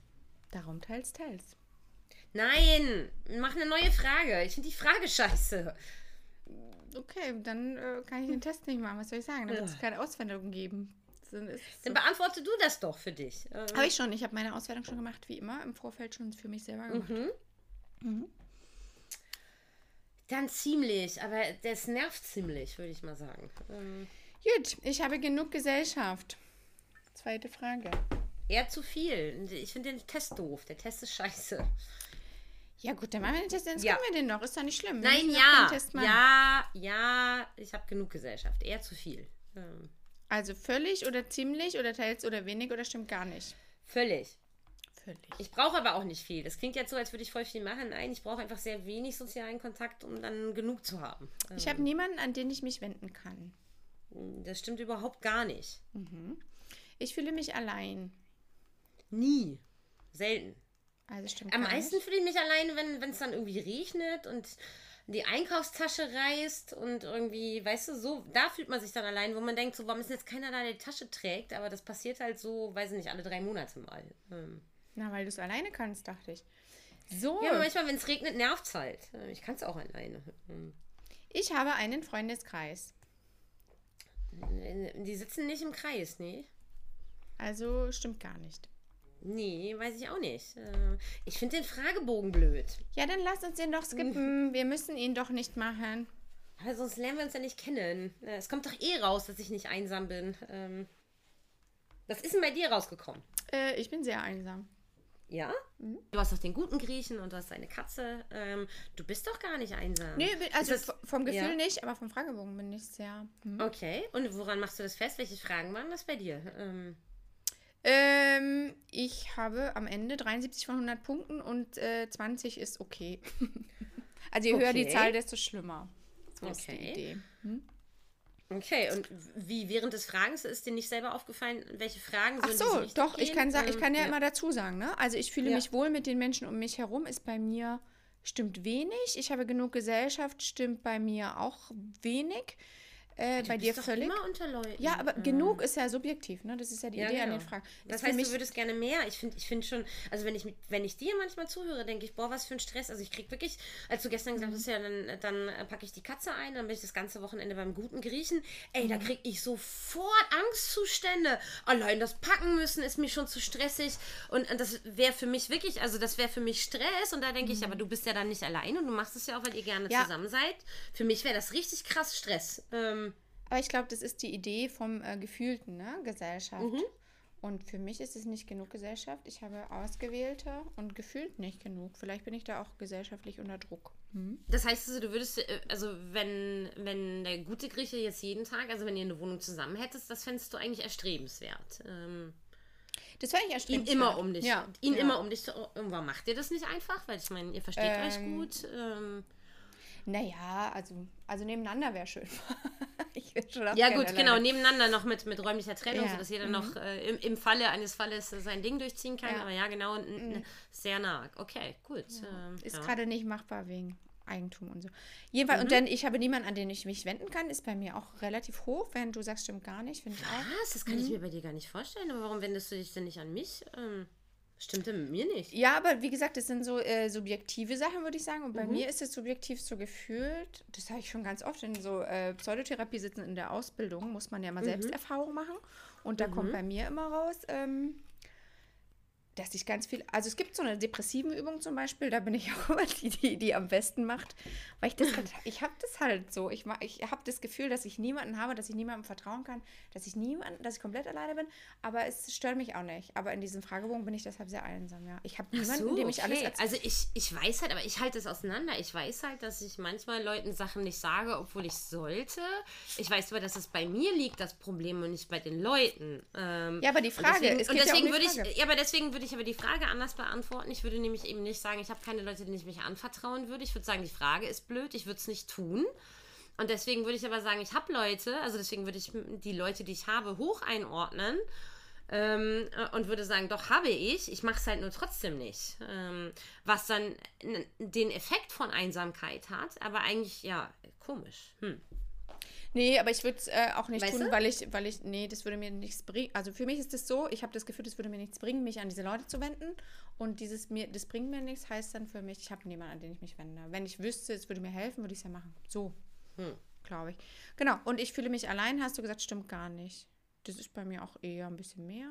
Darum teils, teils. Nein, mach eine neue Frage. Ich finde die Frage scheiße. Okay, dann äh, kann ich den Test nicht machen. Was soll ich sagen? Dann wird es keine Auswertung geben. Dann, dann beantworte du das doch für dich. Ähm. Habe ich schon. Ich habe meine Auswertung schon gemacht, wie immer, im Vorfeld schon für mich selber gemacht. Mhm. Mhm. Dann ziemlich, aber das nervt ziemlich, würde ich mal sagen. Ähm. Gut, ich habe genug Gesellschaft. Zweite Frage. Eher zu viel. Ich finde den Test doof. Der Test ist scheiße. Ja, gut, dann machen wir den Test, dann ja. können wir den noch. Ist doch nicht schlimm. Nein, ja. Ja, ja, ich habe genug Gesellschaft. Eher zu viel. Ähm, Also völlig oder ziemlich oder teils oder wenig oder stimmt gar nicht? völlig. Völlig. Ich brauche aber auch nicht viel. Das klingt jetzt so, als würde ich voll viel machen. Nein, ich brauche einfach sehr wenig sozialen Kontakt, um dann genug zu haben. Ich habe niemanden, an den ich mich wenden kann. Ähm, Das stimmt überhaupt gar nicht. Ich fühle mich allein. Nie. Selten. Also stimmt Am meisten fühle ich mich alleine, wenn es dann irgendwie regnet und die Einkaufstasche reißt und irgendwie, weißt du, so, da fühlt man sich dann allein, wo man denkt, so, warum ist jetzt keiner da, der die Tasche trägt? Aber das passiert halt so, weiß ich nicht, alle drei Monate mal. Ähm. Na, weil du es alleine kannst, dachte ich. So, Ja, aber manchmal, wenn es regnet, nervt es halt. Ich kann es auch alleine. Ähm. ich habe einen Freundeskreis. Die sitzen nicht im Kreis, nee. Also stimmt gar nicht. Nee, weiß ich auch nicht. Äh, Ich finde den Fragebogen blöd. Ja, dann lass uns den doch skippen. Wir müssen ihn doch nicht machen. Aber sonst lernen wir uns ja nicht kennen. Äh, Es kommt doch eh raus, dass ich nicht einsam bin. Ähm, Was ist denn bei dir rausgekommen? Äh, ich bin sehr einsam. Ja? Du hast doch den guten Griechen und du hast deine Katze. Ähm, du bist doch gar nicht einsam. Nee, also das- vom Gefühl ja? nicht, aber vom Fragebogen bin ich sehr. Hm. Okay, und woran machst du das fest? Welche Fragen waren das bei dir? Ähm, Ähm, ich habe am Ende 73 von 100 Punkten und äh, 20 ist okay. also je höher die Okay. Zahl, desto schlimmer. So ist die Okay. Idee. okay, und wie während des Fragens ist dir nicht selber aufgefallen, welche Fragen so Ach so, Richtung doch, ich gehen? kann, sa- ich kann ja, immer dazu sagen, ne? Also ich fühle Ja. mich wohl mit den Menschen um mich herum, ist bei mir stimmt wenig. Ich habe genug Gesellschaft, stimmt bei mir auch wenig. Äh, bei dir völlig. immer unter Leuten. Ja, aber Ähm, genug ist ja subjektiv, ne? Das ist ja die Ja, Idee an genau. den Fragen. Das für heißt, du würdest gerne mehr. Ich finde ich find schon, also wenn ich, wenn ich dir manchmal zuhöre, denke ich, boah, was für ein Stress. Also ich krieg wirklich, als du gestern Mhm. gesagt hast, ja, dann, dann packe ich die Katze ein, dann bin ich das ganze Wochenende beim guten Griechen. Ey, Mhm. da krieg ich sofort Angstzustände. Allein das Packen müssen ist mir schon zu stressig. Und, und das wäre für mich wirklich, also das wäre für mich Stress. Und da denke ich, aber du bist ja dann nicht allein und du machst es ja auch, weil ihr gerne Mhm. Ja. zusammen seid. Für mich wäre das richtig krass Stress. Ähm, aber ich glaube, das ist die Idee vom äh, Gefühlten, ne? Gesellschaft. Mhm. Und für mich ist es nicht genug Gesellschaft. Ich habe ausgewählte und gefühlt nicht genug. Vielleicht bin ich da auch gesellschaftlich unter Druck. Hm? Das heißt also, du würdest, äh, also wenn, wenn der gute Grieche jetzt jeden Tag, also wenn ihr eine Wohnung zusammen hättest, das fändest du eigentlich erstrebenswert. Ähm, Das wäre ich ihn erstrebenswert. immer um dich, Ja, ihn ja. immer um dich zu, macht ihr das nicht einfach, weil ich meine, ihr versteht euch Ähm, gut. Ähm, Naja, also, also nebeneinander wäre schön. ich würde schon ja gut, genau, nebeneinander noch mit, mit räumlicher Trennung, Ja, sodass jeder mhm. noch äh, im, im Falle eines Falles sein Ding durchziehen kann. Ja. Mhm. Aber ja, genau, n- sehr nah. Okay, gut. ähm, Ist ja. gerade nicht machbar wegen Eigentum und so. Jedenfalls, Mhm. und dann, ich habe niemanden, an den ich mich wenden kann, ist bei mir auch relativ hoch. Wenn du sagst, stimmt gar nicht, finde ich auch. Was? Das kann ich Mhm. mir bei dir gar nicht vorstellen. Aber warum wendest du dich denn nicht an mich? Ähm, stimmt denn mit mir nicht? Ja, aber wie gesagt, das sind so äh, subjektive Sachen, würde ich sagen. Und bei Mhm. mir ist es subjektiv so gefühlt, das sage ich schon ganz oft, in so äh, Pseudotherapie sitzen in der Ausbildung, muss man ja Mhm. mal Selbsterfahrung machen. Und da kommt bei mir immer raus, ähm, dass ich ganz viel, also es gibt so eine depressiven Übung zum Beispiel, da bin ich auch immer die, die, die am besten macht, weil ich das halt, ich habe das halt so, ich, ich habe das Gefühl, dass ich niemanden habe, dass ich niemandem vertrauen kann, dass ich niemanden, dass ich komplett alleine bin, aber es stört mich auch nicht. Aber in diesem Fragebogen bin ich deshalb sehr einsam, ja. Ich habe niemanden, so, dem ich alles okay. erzähle. Also ich, ich weiß halt, aber ich halte es auseinander. Ich weiß halt, dass ich manchmal Leuten Sachen nicht sage, obwohl ich sollte. Ich weiß aber, dass es bei mir liegt, das Problem, und nicht bei den Leuten. Ähm, Ja, aber die und Frage, deswegen, es und geht ja um deswegen würde ich, ja, aber deswegen würde ich aber die Frage anders beantworten. Ich würde nämlich eben nicht sagen, ich habe keine Leute, denen ich mich anvertrauen würde. Ich würde sagen, die Frage ist blöd, ich würde es nicht tun. Und deswegen würde ich aber sagen, ich habe Leute, also deswegen würde ich die Leute, die ich habe, hoch einordnen ähm, äh, und würde sagen, doch habe ich, ich mache es halt nur trotzdem nicht. Ähm, was dann den Effekt von Einsamkeit hat, aber eigentlich, ja, komisch. Hm. Nee, aber ich würde es äh, auch nicht Weißt tun, du? weil ich, weil ich, nee, das würde mir nichts bringen. Also für mich ist es so, ich habe das Gefühl, das würde mir nichts bringen, mich an diese Leute zu wenden. Und dieses mir, das bringt mir nichts, heißt dann für mich, ich habe niemanden, an den ich mich wende. Wenn ich wüsste, es würde mir helfen, würde ich es ja machen. So, Hm. glaube ich. Genau. Und ich fühle mich allein, hast du gesagt, stimmt gar nicht. Das ist bei mir auch eher ein bisschen mehr.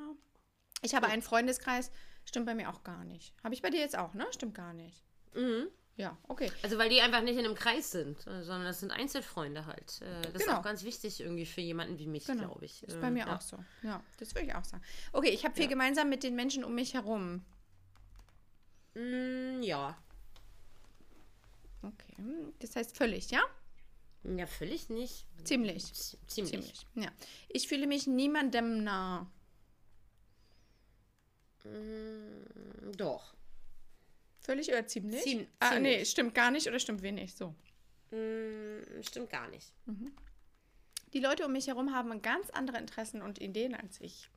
Ich habe einen Freundeskreis, stimmt bei mir auch gar nicht. Habe ich bei dir jetzt auch, ne? Stimmt gar nicht. Mhm. Ja, okay. Also weil die einfach nicht in einem Kreis sind, äh, sondern das sind Einzelfreunde halt. Äh, Das ist Genau. auch ganz wichtig irgendwie für jemanden wie mich, Genau. glaube ich. Ist Ähm, bei mir ja. auch so. Ja, das würde ich auch sagen. Okay, ich habe viel Ja. gemeinsam mit den Menschen um mich herum. Mm, ja. Okay, das heißt völlig, ja? Ja, völlig nicht. Ziemlich. Z ziemlich. Ziemlich. Ja. Ich fühle mich niemandem nah. Mm, doch. Völlig oder ziemlich? Ziem- ah, nee, ziemlich. stimmt gar nicht oder stimmt wenig. So. Mm, stimmt gar nicht. Die Leute um mich herum haben ganz andere Interessen und Ideen als ich.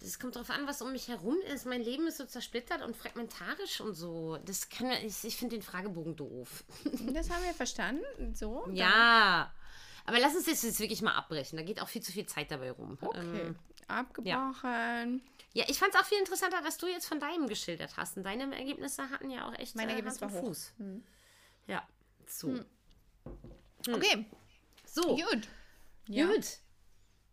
Es kommt darauf an, was um mich herum ist. Mein Leben ist so zersplittert und fragmentarisch und so. Das kann ich, ich finde den Fragebogen doof. Das haben wir verstanden. So. ja. Aber lass uns das jetzt wirklich mal abbrechen. Da geht auch viel zu viel Zeit dabei rum. Okay. Ähm, Abgebrochen. ja, ich fand es auch viel interessanter, dass du jetzt von deinem geschildert hast. Und deine Ergebnisse hatten ja auch echt Mein äh, Ergebnis Hand war. Fuß. Ja, so. Okay. So, Gut. Ja. gut.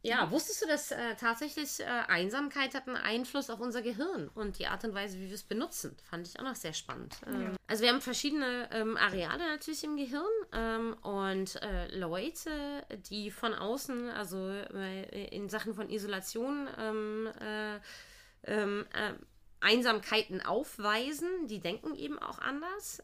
Ja, wusstest du, dass äh, tatsächlich äh, Einsamkeit hat einen Einfluss auf unser Gehirn und die Art und Weise, wie wir es benutzen? Fand ich auch noch sehr spannend. Ähm, Also wir haben verschiedene ähm, Areale natürlich im Gehirn ähm, und äh, Leute, die von außen, also äh, in Sachen von Isolation, ähm, äh, ähm, äh, Einsamkeiten aufweisen, die denken eben auch anders.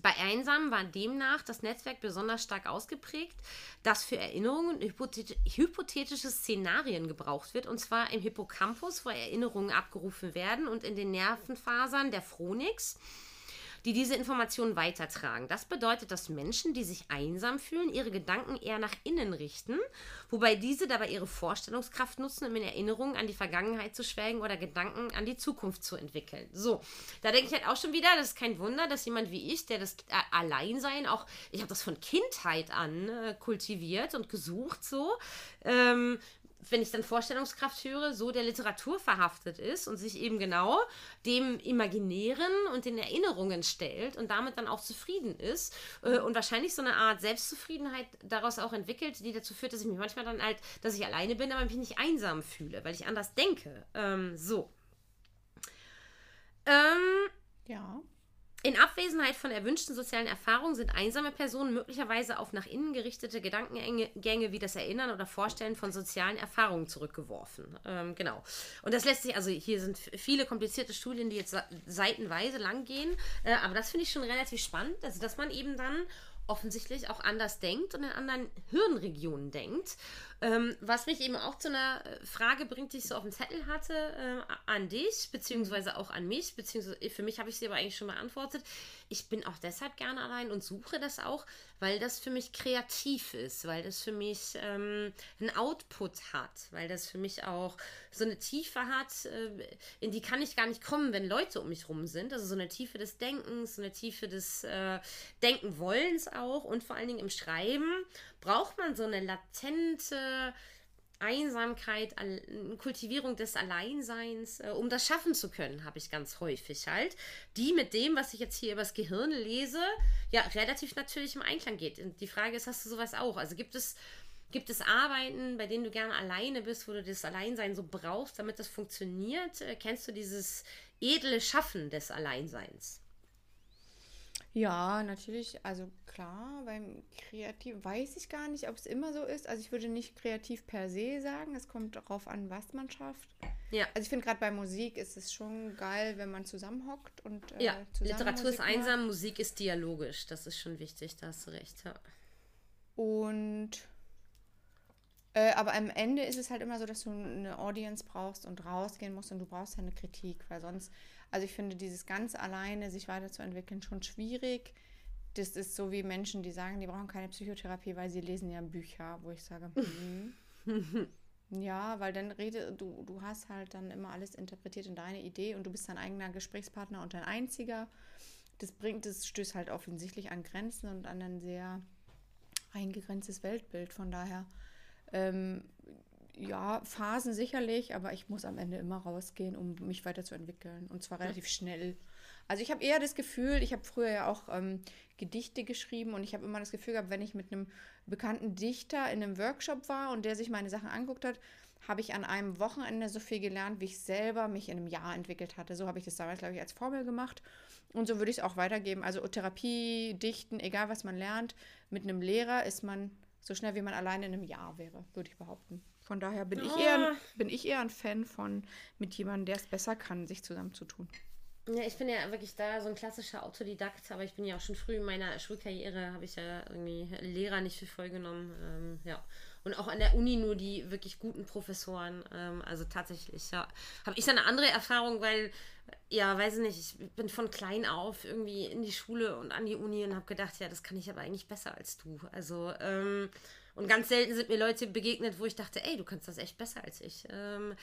Bei Einsamen war demnach das Netzwerk besonders stark ausgeprägt, das für Erinnerungen und hypothet hypothetische Szenarien gebraucht wird, und zwar im Hippocampus, wo Erinnerungen abgerufen werden, und in den Nervenfasern der Phronix, die diese Informationen weitertragen. Das bedeutet, dass Menschen, die sich einsam fühlen, ihre Gedanken eher nach innen richten, wobei diese dabei ihre Vorstellungskraft nutzen, um in Erinnerungen an die Vergangenheit zu schwelgen oder Gedanken an die Zukunft zu entwickeln. So, da denke ich halt auch schon wieder, das ist kein Wunder, dass jemand wie ich, der das Alleinsein auch, ich habe das von Kindheit an äh, kultiviert und gesucht so, ähm, wenn ich dann Vorstellungskraft höre, so der Literatur verhaftet ist und sich eben genau dem Imaginären und den Erinnerungen stellt und damit dann auch zufrieden ist äh, und wahrscheinlich so eine Art Selbstzufriedenheit daraus auch entwickelt, die dazu führt, dass ich mich manchmal dann halt, dass ich alleine bin, aber mich nicht einsam fühle, weil ich anders denke. Ähm, so. Ähm, Ja. In Abwesenheit von erwünschten sozialen Erfahrungen sind einsame Personen möglicherweise auf nach innen gerichtete Gedankengänge wie das Erinnern oder Vorstellen von sozialen Erfahrungen zurückgeworfen. Ähm, genau. Und das lässt sich, also hier sind viele komplizierte Studien, die jetzt seitenweise lang gehen, äh, aber das finde ich schon relativ spannend, also dass man eben dann offensichtlich auch anders denkt und in anderen Hirnregionen denkt. Ähm, was mich eben auch zu einer äh, Frage bringt, die ich so auf dem Zettel hatte, äh, an dich, beziehungsweise auch an mich, beziehungsweise für mich habe ich sie aber eigentlich schon beantwortet. Ich bin auch deshalb gerne allein und suche das auch, weil das für mich kreativ ist, weil das für mich ähm, einen Output hat, weil das für mich auch so eine Tiefe hat, äh, in die kann ich gar nicht kommen, wenn Leute um mich rum sind. Also so eine Tiefe des Denkens, so eine Tiefe des äh, Denkenwollens auch und vor allen Dingen im Schreiben braucht man so eine latente Einsamkeit, Kultivierung des Alleinseins, äh, um das schaffen zu können, habe ich ganz häufig halt, die mit dem, was ich jetzt hier übers Gehirn lese, ja, relativ natürlich im Einklang geht. Und die Frage ist, hast du sowas auch? Also gibt es, gibt es Arbeiten, bei denen du gerne alleine bist, wo du das Alleinsein so brauchst, damit das funktioniert? Äh, kennst du dieses edle Schaffen des Alleinseins? Ja, natürlich. Also klar, beim Kreativ weiß ich gar nicht, ob es immer so ist. Also ich würde nicht kreativ per se sagen. Es kommt darauf an, was man schafft. Ja. Also ich finde gerade bei Musik ist es schon geil, wenn man zusammenhockt und äh, Ja, zusammen Literatur Musik ist macht. einsam, Musik ist dialogisch. Das ist schon wichtig, da hast du recht. Ja. Und äh, aber am Ende ist es halt immer so, dass du eine Audience brauchst und rausgehen musst und du brauchst ja eine Kritik, weil sonst, also ich finde dieses ganz alleine sich weiterzuentwickeln schon schwierig. Das ist so wie Menschen, die sagen, die brauchen keine Psychotherapie, weil sie lesen ja Bücher, wo ich sage, hm. ja, weil dann rede, du, du hast halt dann immer alles interpretiert in deine Idee und du bist dein eigener Gesprächspartner und dein einziger. Das bringt, das stößt halt offensichtlich an Grenzen und an ein sehr eingegrenztes Weltbild. Von daher, ähm, ja, Phasen sicherlich, aber ich muss am Ende immer rausgehen, um mich weiterzuentwickeln. Und zwar relativ schnell. Also ich habe eher das Gefühl, ich habe früher ja auch ähm, Gedichte geschrieben und ich habe immer das Gefühl gehabt, wenn ich mit einem bekannten Dichter in einem Workshop war und der sich meine Sachen anguckt hat, habe ich an einem Wochenende so viel gelernt, wie ich selber mich in einem Jahr entwickelt hatte. So habe ich das damals, glaube ich, als Formel gemacht. Und so würde ich es auch weitergeben. Also Therapie, Dichten, egal was man lernt, mit einem Lehrer ist man so schnell, wie man alleine in einem Jahr wäre, würde ich behaupten. Von daher bin ich, eher, bin ich eher ein Fan von mit jemandem, der es besser kann, sich zusammenzutun. Ja, ich bin ja wirklich da so ein klassischer Autodidakt, aber ich bin ja auch schon früh in meiner Schulkarriere, habe ich ja irgendwie Lehrer nicht für voll genommen. Ähm, ja. Und auch an der Uni nur die wirklich guten Professoren. Ähm, also tatsächlich, ja. Habe ich eine andere Erfahrung, weil, ja, weiß ich nicht, ich bin von klein auf irgendwie in die Schule und an die Uni und habe gedacht, ja, das kann ich aber eigentlich besser als du. Also, ähm, und ganz selten sind mir Leute begegnet, wo ich dachte, ey, du kannst das echt besser als ich. Ähm,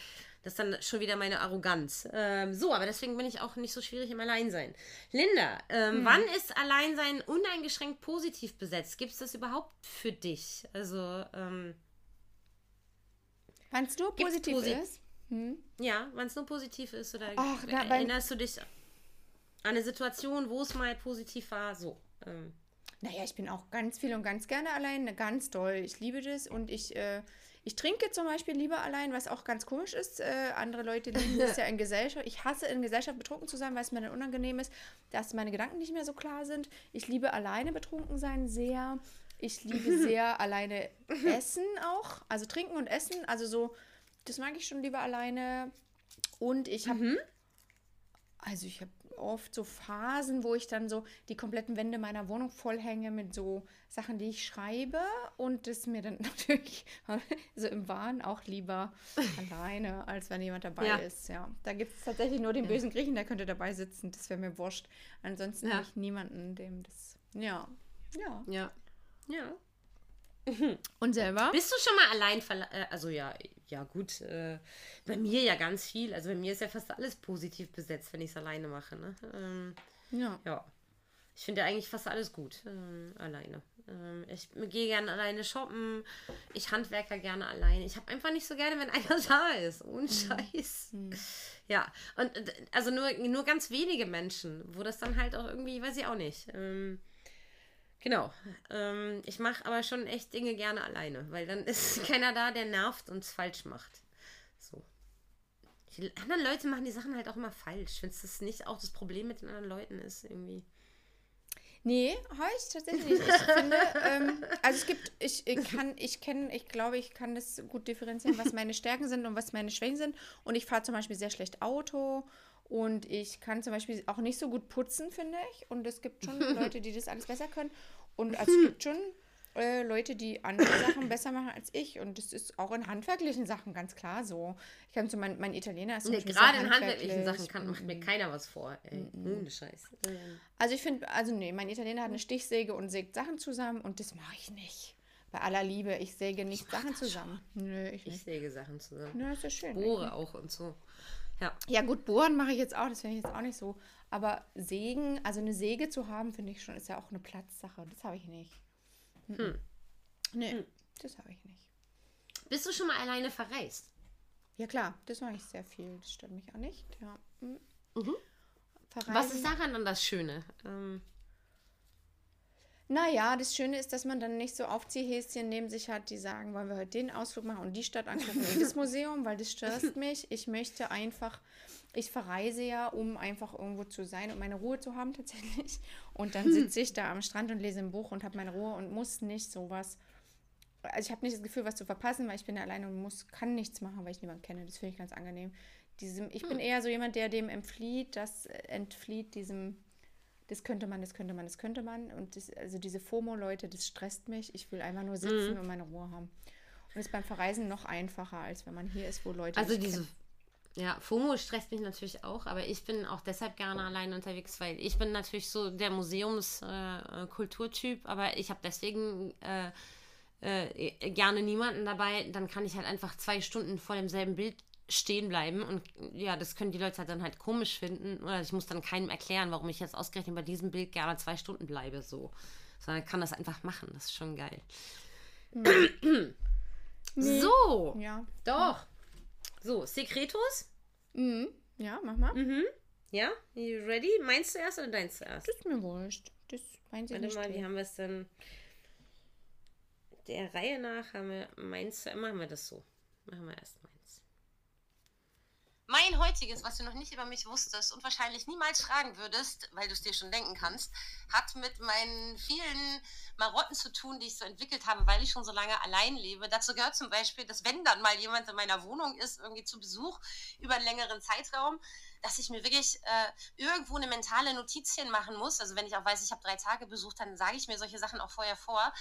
das ist dann schon wieder meine Arroganz. Ähm, so, aber deswegen bin ich auch nicht so schwierig im Alleinsein. Linda, ähm, hm. wann ist Alleinsein uneingeschränkt positiv besetzt? Gibt es das überhaupt für dich? Also, ähm, Wann es nur positiv posi ist? Hm? Ja, wann es nur positiv ist. Oder Ach, na, erinnerst du dich an eine Situation, wo es mal positiv war? So. Naja, ich bin auch ganz viel und ganz gerne allein, ganz toll. Ich liebe das und ich, äh, ich trinke zum Beispiel lieber allein, was auch ganz komisch ist. Äh, andere Leute lieben es ja in Gesellschaft. Ich hasse in Gesellschaft betrunken zu sein, weil es mir dann unangenehm ist, dass meine Gedanken nicht mehr so klar sind. Ich liebe alleine betrunken sein sehr. Ich liebe sehr alleine essen auch. Also trinken und essen. Also so, das mag ich schon lieber alleine. Und ich habe, mhm. Also ich habe oft so Phasen, wo ich dann so die kompletten Wände meiner Wohnung vollhänge mit so Sachen, die ich schreibe und das mir dann natürlich so im Wahn auch lieber alleine, als wenn jemand dabei ja. ist. Ja, da gibt es tatsächlich nur den ja. bösen Griechen, der könnte dabei sitzen. Das wäre mir wurscht. Ansonsten ja. habe ich niemanden, dem das. Ja, ja. Ja. Ja. Und selber? Bist du schon mal allein verlassen? Äh, also ja, ja gut. Äh, bei mir ja ganz viel. Also bei mir ist ja fast alles positiv besetzt, wenn ich es alleine mache. Ne? Ähm, ja. Ja. Ich finde ja eigentlich fast alles gut ähm, alleine. Ähm, ich gehe gerne alleine shoppen. Ich handwerker gerne alleine. Ich habe einfach nicht so gerne, wenn einer da ist. Ohne mhm. Scheiß. Mhm. Ja. Und also nur, nur ganz wenige Menschen, wo das dann halt auch irgendwie, weiß ich auch nicht. Ähm, Genau. Ähm, ich mache aber schon echt Dinge gerne alleine, weil dann ist keiner da, der nervt und es falsch macht. So. Die anderen Leute machen die Sachen halt auch immer falsch. Wenn es nicht auch das Problem mit den anderen Leuten ist, irgendwie. Nee, habe ich tatsächlich nicht. Ich finde, ähm, also es gibt, ich, ich kann, ich kenne, ich glaube, ich kann das gut differenzieren, was meine Stärken sind und was meine Schwächen sind. Und ich fahre zum Beispiel sehr schlecht Auto und ich kann zum Beispiel auch nicht so gut putzen, finde ich. Und es gibt schon Leute, die das alles besser können. Und also es gibt schon äh, Leute, die andere Sachen besser machen als ich. Und das ist auch in handwerklichen Sachen ganz klar so. Ich kann so, mein, mein Italiener ist nee, Gerade in handwerklichen Sachen kann, macht mir keiner was vor. Ey, ohne Scheiß. Also ich finde, also nee, mein Italiener hat eine Stichsäge und sägt Sachen zusammen und das mache ich nicht. Bei aller Liebe, ich säge nicht ich Sachen zusammen. Nö, ich, ich säge Sachen zusammen. Ja, ist ja schön. Bohre auch und so. Ja. ja, gut, bohren mache ich jetzt auch, das finde ich jetzt auch nicht so. Aber sägen, also eine Säge zu haben, finde ich schon, ist ja auch eine Platzsache. Das habe ich nicht. Hm. Nee, hm. das habe ich nicht. Bist du schon mal alleine verreist? Ja, klar, das mache ich sehr viel. Das stört mich auch nicht. Ja. Hm. Mhm. Was ist daran dann das Schöne? Ähm naja, das Schöne ist, dass man dann nicht so Aufziehhäschen neben sich hat, die sagen, wollen wir heute den Ausflug machen und die Stadt angucken und das Museum, weil das stört mich. Ich möchte einfach, ich verreise ja, um einfach irgendwo zu sein und meine Ruhe zu haben tatsächlich. Und dann sitze ich da am Strand und lese ein Buch und habe meine Ruhe und muss nicht sowas. Also ich habe nicht das Gefühl, was zu verpassen, weil ich bin alleine und muss, kann nichts machen, weil ich niemanden kenne. Das finde ich ganz angenehm. Diesem, ich bin hm. eher so jemand, der dem entflieht, das entflieht diesem das könnte man, das könnte man, das könnte man. Und das, also diese FOMO-Leute, das stresst mich. Ich will einfach nur sitzen mhm. und meine Ruhe haben. Und ist beim Verreisen noch einfacher, als wenn man hier ist, wo Leute. Also diese. Kennen. Ja, FOMO stresst mich natürlich auch, aber ich bin auch deshalb gerne allein unterwegs, weil ich bin natürlich so der Museumskulturtyp, äh, aber ich habe deswegen äh, äh, gerne niemanden dabei. Dann kann ich halt einfach zwei Stunden vor demselben Bild stehen bleiben und ja, das können die Leute halt dann halt komisch finden oder ich muss dann keinem erklären, warum ich jetzt ausgerechnet bei diesem Bild gerne zwei Stunden bleibe, so. Sondern kann das einfach machen, das ist schon geil. Mhm. nee. So. Ja. Doch. So, Sekretos? Mhm. Ja, mach mal. Mhm. Ja, you ready? Meinst du erst oder deins zuerst? Das ist mir wurscht. Das meint Warte mal, wie haben wir es denn? Der Reihe nach haben wir, meinst du, machen wir das so. Machen wir erst mal. Mein heutiges, was du noch nicht über mich wusstest und wahrscheinlich niemals fragen würdest, weil du es dir schon denken kannst, hat mit meinen vielen Marotten zu tun, die ich so entwickelt habe, weil ich schon so lange allein lebe. Dazu gehört zum Beispiel, dass wenn dann mal jemand in meiner Wohnung ist, irgendwie zu Besuch über einen längeren Zeitraum, dass ich mir wirklich äh, irgendwo eine mentale Notizchen machen muss. Also wenn ich auch weiß, ich habe drei Tage besucht, dann sage ich mir solche Sachen auch vorher vor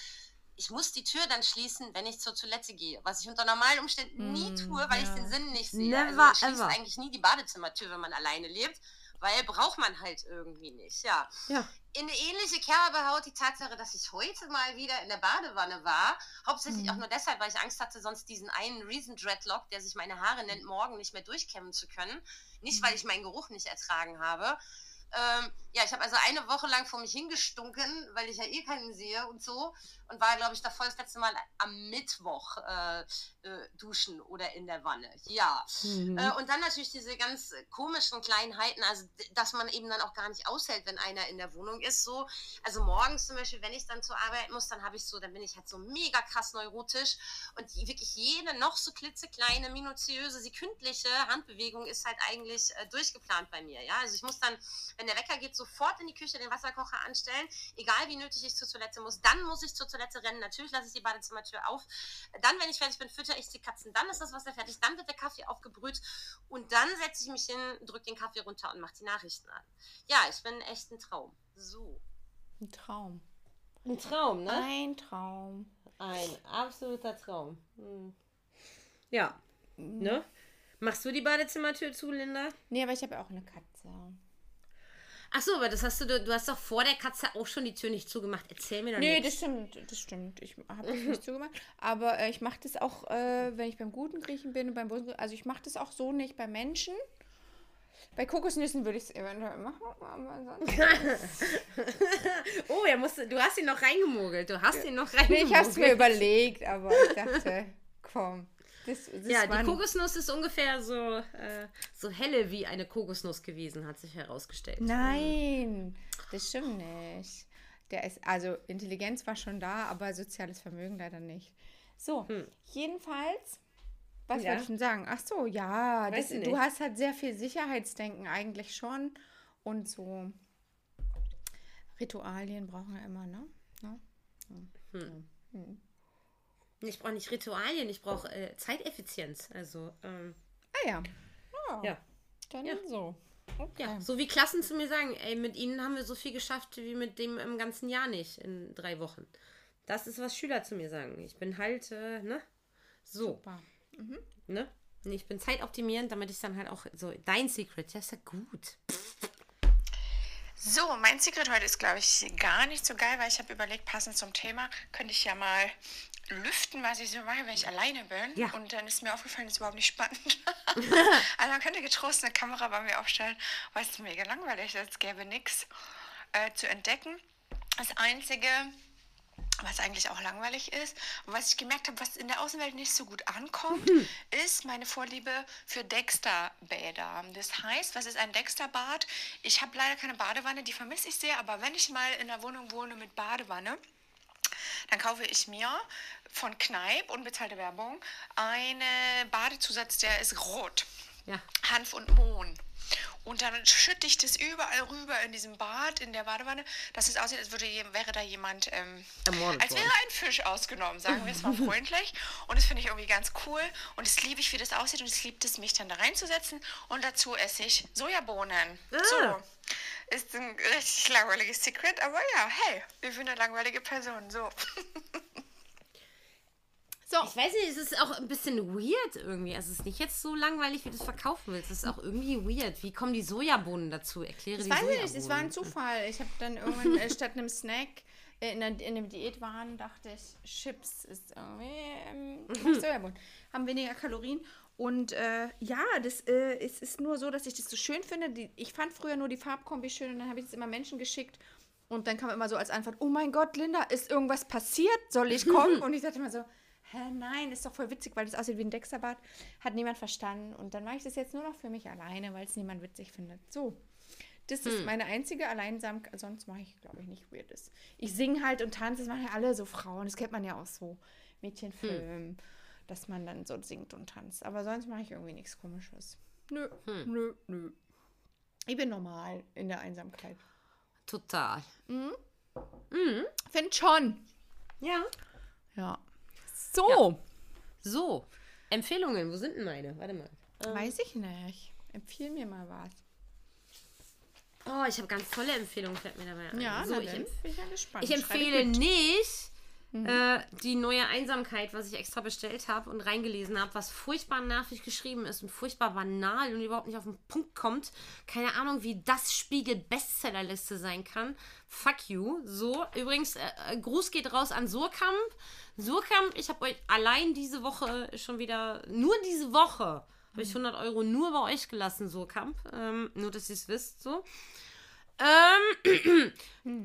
ich muss die Tür dann schließen, wenn ich zur Toilette gehe, was ich unter normalen Umständen nie mm, tue, weil ja. ich den Sinn nicht sehe. Never also ich schließe eigentlich nie die Badezimmertür, wenn man alleine lebt, weil braucht man halt irgendwie nicht. Ja. ja. In eine ähnliche Kerbe haut die Tatsache, dass ich heute mal wieder in der Badewanne war. Hauptsächlich mhm. auch nur deshalb, weil ich Angst hatte, sonst diesen einen Reason Dreadlock, der sich meine Haare nennt, morgen nicht mehr durchkämmen zu können. Nicht, weil mhm. ich meinen Geruch nicht ertragen habe, ähm, ja, ich habe also eine Woche lang vor mich hingestunken, weil ich ja eh keinen sehe und so. Und war, glaube ich, davor das letzte Mal am Mittwoch äh, äh, duschen oder in der Wanne. Ja. Mhm. Äh, und dann natürlich diese ganz komischen Kleinheiten, also dass man eben dann auch gar nicht aushält, wenn einer in der Wohnung ist. So. Also morgens zum Beispiel, wenn ich dann zur Arbeit muss, dann habe ich so, dann bin ich halt so mega krass neurotisch. Und wirklich jede noch so klitzekleine, minutiöse, sekündliche Handbewegung ist halt eigentlich äh, durchgeplant bei mir. Ja, also ich muss dann wenn der Wecker geht, sofort in die Küche den Wasserkocher anstellen, egal wie nötig ich zur Toilette muss. Dann muss ich zur Toilette rennen. Natürlich lasse ich die Badezimmertür auf. Dann, wenn ich fertig bin, fütter ich die Katzen. Dann ist das Wasser fertig. Dann wird der Kaffee aufgebrüht. Und dann setze ich mich hin, drücke den Kaffee runter und mache die Nachrichten an. Ja, ich bin echt ein Traum. So. Ein Traum. Ein Traum, ne? Ein Traum. Ein absoluter Traum. Hm. Ja. Ne? Machst du die Badezimmertür zu, Linda? Nee, aber ich habe ja auch eine Katze. Ach so, aber das hast du, du hast doch vor der Katze auch schon die Tür nicht zugemacht. Erzähl mir doch Nee, nichts. das stimmt, das stimmt. Ich habe das nicht zugemacht. Aber äh, ich mache das auch, äh, wenn ich beim guten Griechen bin und beim bösen Also ich mache das auch so nicht bei Menschen. Bei Kokosnüssen würde ich es eventuell machen, aber oh, er musste, du hast ihn noch reingemogelt. Du hast ihn noch reingemogelt. Ich habe es mir überlegt, aber ich dachte, komm. Das, das ja, die Kokosnuss ist ungefähr so, äh, so helle wie eine Kokosnuss gewesen, hat sich herausgestellt. Nein, das stimmt nicht. Der ist, also Intelligenz war schon da, aber soziales Vermögen leider nicht. So, hm. jedenfalls, was ja. wollte ich denn sagen? Ach so, ja, das, du hast halt sehr viel Sicherheitsdenken eigentlich schon und so Ritualien brauchen wir immer, ne? ne? Hm. Hm. Ich brauche nicht Ritualien, ich brauche äh, Zeiteffizienz. Also, ähm, ah ja. Oh, ja. Dann ja. so. Okay. Ja, so wie Klassen zu mir sagen, ey, mit ihnen haben wir so viel geschafft wie mit dem im ganzen Jahr nicht in drei Wochen. Das ist, was Schüler zu mir sagen. Ich bin halt, äh, ne? So. Super. Mhm. Ne? Ich bin zeitoptimierend, damit ich dann halt auch so, dein Secret, das ist ja gut. So, mein Secret heute ist, glaube ich, gar nicht so geil, weil ich habe überlegt, passend zum Thema, könnte ich ja mal lüften, was ich so mache, wenn ich alleine bin. Ja. Und dann ist mir aufgefallen, das ist überhaupt nicht spannend. also man könnte getrost eine Kamera bei mir aufstellen, weil es mega langweilig ist. Es gäbe nichts äh, zu entdecken. Das Einzige, was eigentlich auch langweilig ist und was ich gemerkt habe, was in der Außenwelt nicht so gut ankommt, mhm. ist meine Vorliebe für Dexter-Bäder. Das heißt, was ist ein Dexter-Bad? Ich habe leider keine Badewanne, die vermisse ich sehr, aber wenn ich mal in einer Wohnung wohne mit Badewanne, dann kaufe ich mir von Kneipp, unbezahlte Werbung, einen Badezusatz, der ist rot. Ja. Hanf und Mohn. Und dann schütte ich das überall rüber in diesem Bad, in der Badewanne, dass es aussieht, als würde, wäre da jemand, ähm, als wäre ein Fisch ausgenommen, sagen wir es mal freundlich. Und das finde ich irgendwie ganz cool. Und das liebe ich, wie das aussieht. Und es liebt es, mich dann da reinzusetzen. Und dazu esse ich Sojabohnen. Ah. So. Ist ein richtig langweiliges Secret, aber ja, hey, ich bin eine langweilige Person. So. So. Ich weiß nicht, es ist auch ein bisschen weird irgendwie. Also es ist nicht jetzt so langweilig, wie du es verkaufen willst. Es ist auch irgendwie weird. Wie kommen die Sojabohnen dazu? Erkläre das die weiß Sojabohnen. ich nicht, es war ein Zufall. Ich habe dann irgendwann äh, statt einem Snack äh, in, der, in dem Diätwahn dachte ich, Chips ist irgendwie ähm, Sojabohnen. Haben weniger Kalorien. Und äh, ja, das äh, es ist nur so, dass ich das so schön finde. Die, ich fand früher nur die Farbkombi schön und dann habe ich es immer Menschen geschickt. Und dann kam immer so als Antwort, oh mein Gott, Linda, ist irgendwas passiert? Soll ich kommen? und ich sagte immer so, hä, nein, ist doch voll witzig, weil das aussieht wie ein Dexterbad. Hat niemand verstanden. Und dann mache ich das jetzt nur noch für mich alleine, weil es niemand witzig findet. So. Das hm. ist meine einzige Alleinsamkeit. Sonst mache ich, glaube ich, nicht Weirdes. Ich singe halt und tanze. Das machen ja alle so Frauen. Das kennt man ja auch so. Mädchenfilm. Hm. Dass man dann so singt und tanzt. Aber sonst mache ich irgendwie nichts Komisches. Nö, nö, nö. Ich bin normal in der Einsamkeit. Total. Find schon. Ja. Ja. So. So, Empfehlungen, wo sind denn meine? Warte mal. Weiß ich nicht. Empfiehl mir mal was. Oh, ich habe ganz tolle Empfehlungen, fällt mir dabei ein. Ja, so, ich, empf bin ich ja gespannt. ich empfehle nicht äh, die neue Einsamkeit, was ich extra bestellt habe und reingelesen habe, was furchtbar nervig geschrieben ist und furchtbar banal und überhaupt nicht auf den Punkt kommt. Keine Ahnung, wie das Spiegel-Bestsellerliste sein kann. Fuck you. So, übrigens, äh, äh, Gruß geht raus an Surkamp. Surkamp, ich habe euch allein diese Woche schon wieder, nur diese Woche, habe ich 100 Euro nur bei euch gelassen, Surkamp. Ähm, nur, dass ihr es wisst, so. Ähm,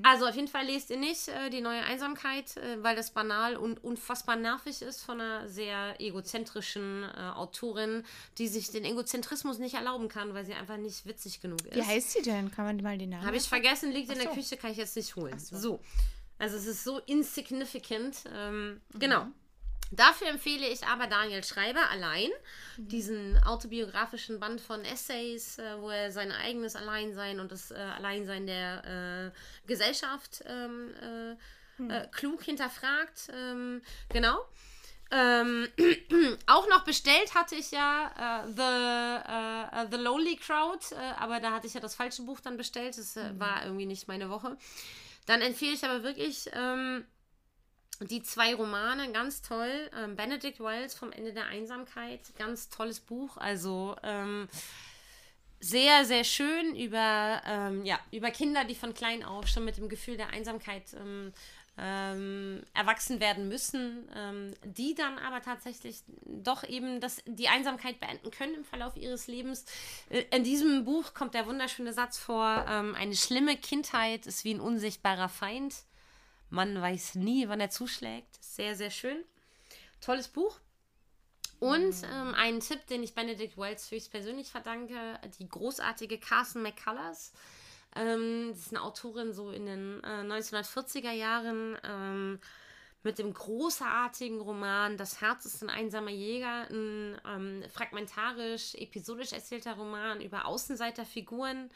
also auf jeden Fall lest ihr nicht äh, die neue Einsamkeit, äh, weil das banal und unfassbar nervig ist von einer sehr egozentrischen äh, Autorin, die sich den Egozentrismus nicht erlauben kann, weil sie einfach nicht witzig genug ist. Wie heißt sie denn? Kann man mal den Namen? Habe ich vergessen, liegt in Ach der so. Küche, kann ich jetzt nicht holen. so. So. Also es ist so insignificant. Ähm, Genau. Dafür empfehle ich aber Daniel Schreiber allein, diesen autobiografischen Band von Essays, äh, wo er sein eigenes Alleinsein und das äh, Alleinsein der äh, Gesellschaft ähm, äh, äh, klug hinterfragt. Ähm, genau. Ähm, auch noch bestellt hatte ich ja äh, The, äh, The Lonely Crowd, äh, aber da hatte ich ja das falsche Buch dann bestellt. Das äh, war irgendwie nicht meine Woche. Dann empfehle ich aber wirklich ähm, die zwei Romane, ganz toll. Ähm, Benedict Wells vom Ende der Einsamkeit, ganz tolles Buch. Also ähm, sehr, sehr schön über, ähm, ja, über Kinder, die von klein auf schon mit dem Gefühl der Einsamkeit ähm, erwachsen werden müssen, ähm, die dann aber tatsächlich doch eben das, die Einsamkeit beenden können im Verlauf ihres Lebens. Äh, In diesem Buch kommt der wunderschöne Satz vor, ähm, eine schlimme Kindheit ist wie ein unsichtbarer Feind. Man weiß nie, wann er zuschlägt. Sehr, sehr schön. Tolles Buch. Und ähm, einen Tipp, den ich Benedict Wells höchstpersönlich verdanke, die großartige Carson McCullers. Ähm, das ist eine Autorin so in den äh, 1940er Jahren ähm, mit dem großartigen Roman Das Herz ist ein einsamer Jäger, ein ähm, fragmentarisch, episodisch erzählter Roman über Außenseiterfiguren.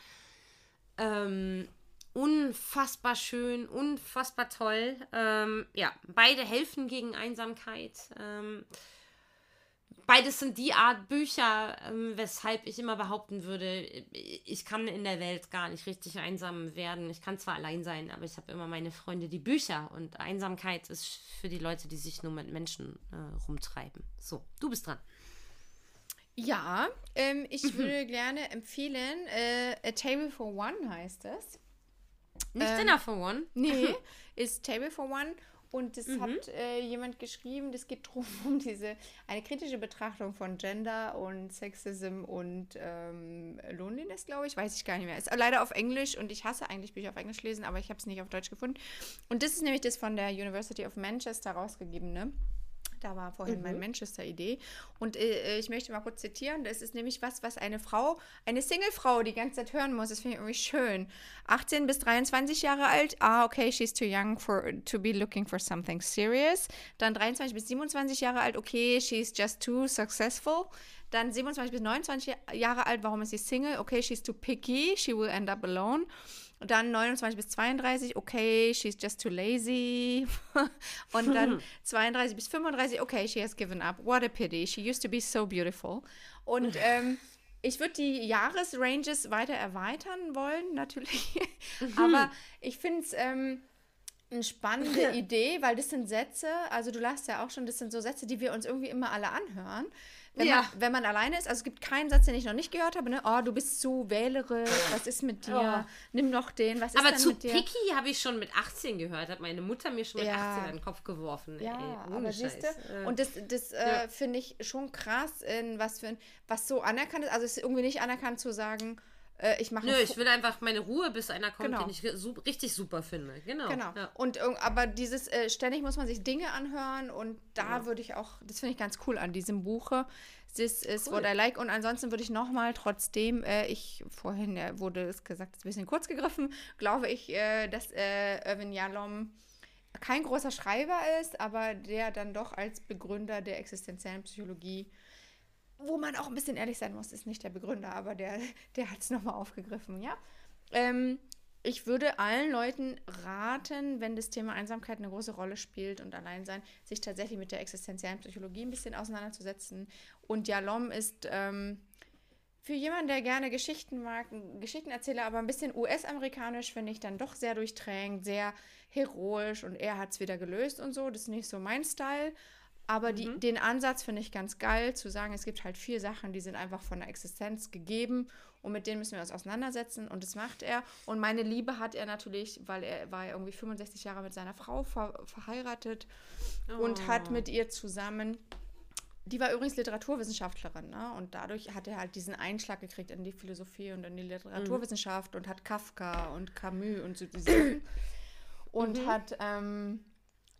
Ähm, unfassbar schön, unfassbar toll. Ähm, ja, beide helfen gegen Einsamkeit. Beides sind die Art Bücher, ähm, weshalb ich immer behaupten würde, ich kann in der Welt gar nicht richtig einsam werden. Ich kann zwar allein sein, aber ich habe immer meine Freunde, die Bücher. Und Einsamkeit ist für die Leute, die sich nur mit Menschen äh, rumtreiben. So, du bist dran. Ja, ähm, ich würde gerne empfehlen, äh, A Table for One heißt es. Nicht Ähm, Dinner for One. Nee, ist Table for One. Und das hat äh, jemand geschrieben, das geht darum, um diese, eine kritische Betrachtung von Gender und Sexism und ähm, Loneliness, glaube ich, weiß ich gar nicht mehr. Ist leider auf Englisch und ich hasse eigentlich Bücher auf Englisch lesen, aber ich habe es nicht auf Deutsch gefunden. Und das ist nämlich das von der University of Manchester rausgegebene. Da war vorhin meine Manchester-Idee. Und äh, ich möchte mal kurz zitieren. Das ist nämlich was, was eine Frau, eine Single-Frau die ganze Zeit hören muss. Das finde ich irgendwie schön. 18 bis 23 Jahre alt. Ah, okay, she's too young for, to be looking for something serious. Dann 23 bis 27 Jahre alt. Okay, she's just too successful. Dann 27 bis 29 Jahre alt. Warum ist sie Single? Okay, she's too picky. She will end up alone. Und dann 29 bis 32, okay, she's just too lazy. Und dann 32 bis 35, okay, she has given up. What a pity. She used to be so beautiful. Und ähm, ich würde die Jahresranges weiter erweitern wollen, natürlich. Aber ich finde es ähm, eine spannende Idee, weil das sind Sätze, also du lachst ja auch schon, das sind so Sätze, die wir uns irgendwie immer alle anhören. Wenn, Ja. man, wenn man alleine ist, also es gibt keinen Satz, den ich noch nicht gehört habe, ne? Oh, du bist zu wählerisch, was ist mit dir? Nimm noch den, was ist Aber zu mit dir? picky habe ich schon mit 18 gehört, hat meine Mutter mir schon mit Ja. 18 an den Kopf geworfen. Ja, ey, aber siehst du, und das, das äh, finde ich schon krass, in was für ein, was so anerkannt ist. Also es ist irgendwie nicht anerkannt zu sagen, äh, ich mache Nö, ich will einfach meine Ruhe, bis einer kommt, Genau. den ich su richtig super finde. Genau. Genau. Ja. Und aber dieses äh, ständig muss man sich Dinge anhören und da würde ich auch, das finde ich ganz cool an diesem Buche. This is Cool. what I like. Und ansonsten würde ich nochmal, trotzdem, äh, ich vorhin äh, wurde es gesagt, ist ein bisschen kurz gegriffen, glaube ich, äh, dass äh, Irvin Yalom kein großer Schreiber ist, aber der dann doch als Begründer der existenziellen Psychologie wo man auch ein bisschen ehrlich sein muss, ist nicht der Begründer, aber der, der hat es nochmal aufgegriffen, ja. Ähm, ich würde allen Leuten raten, wenn das Thema Einsamkeit eine große Rolle spielt und Alleinsein, sich tatsächlich mit der existenziellen Psychologie ein bisschen auseinanderzusetzen. Und Jalom ist ähm, für jemanden, der gerne Geschichten mag, ein Geschichtenerzähler, aber ein bisschen US-amerikanisch, finde ich dann doch sehr durchdrängend, sehr heroisch und er hat es wieder gelöst und so. Das ist nicht so mein Style. Aber die, mhm. den Ansatz finde ich ganz geil, zu sagen, es gibt halt vier Sachen, die sind einfach von der Existenz gegeben und mit denen müssen wir uns auseinandersetzen und das macht er. Und meine Liebe hat er natürlich, weil er war irgendwie 65 Jahre mit seiner Frau ver verheiratet oh. und hat mit ihr zusammen die war übrigens Literaturwissenschaftlerin, ne? Und dadurch hat er halt diesen Einschlag gekriegt in die Philosophie und in die Literaturwissenschaft mhm. und hat Kafka und Camus und so diese Und mhm. hat ähm,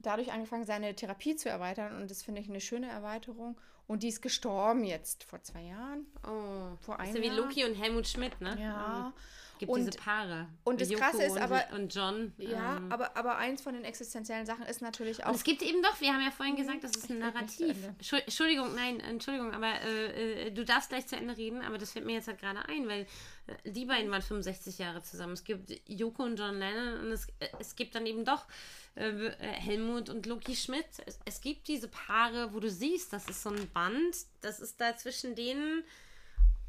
dadurch angefangen, seine Therapie zu erweitern. Und das finde ich eine schöne Erweiterung. Und die ist gestorben jetzt vor zwei Jahren. Oh, vor einem ist ja wie Loki und Helmut Schmidt, ne? Ja. Mhm gibt und, diese Paare. Und das Krasse ist aber. Und John. Ja, ähm, aber, aber eins von den existenziellen Sachen ist natürlich auch. Es gibt eben doch, wir haben ja vorhin gesagt, das ist ein Narrativ. Entschuldigung, nein, Entschuldigung, aber äh, äh, du darfst gleich zu Ende reden, aber das fällt mir jetzt halt gerade ein, weil äh, die beiden waren 65 Jahre zusammen. Es gibt Joko und John Lennon und es, äh, es gibt dann eben doch äh, Helmut und Loki Schmidt. Es, es gibt diese Paare, wo du siehst, das ist so ein Band, das ist da zwischen denen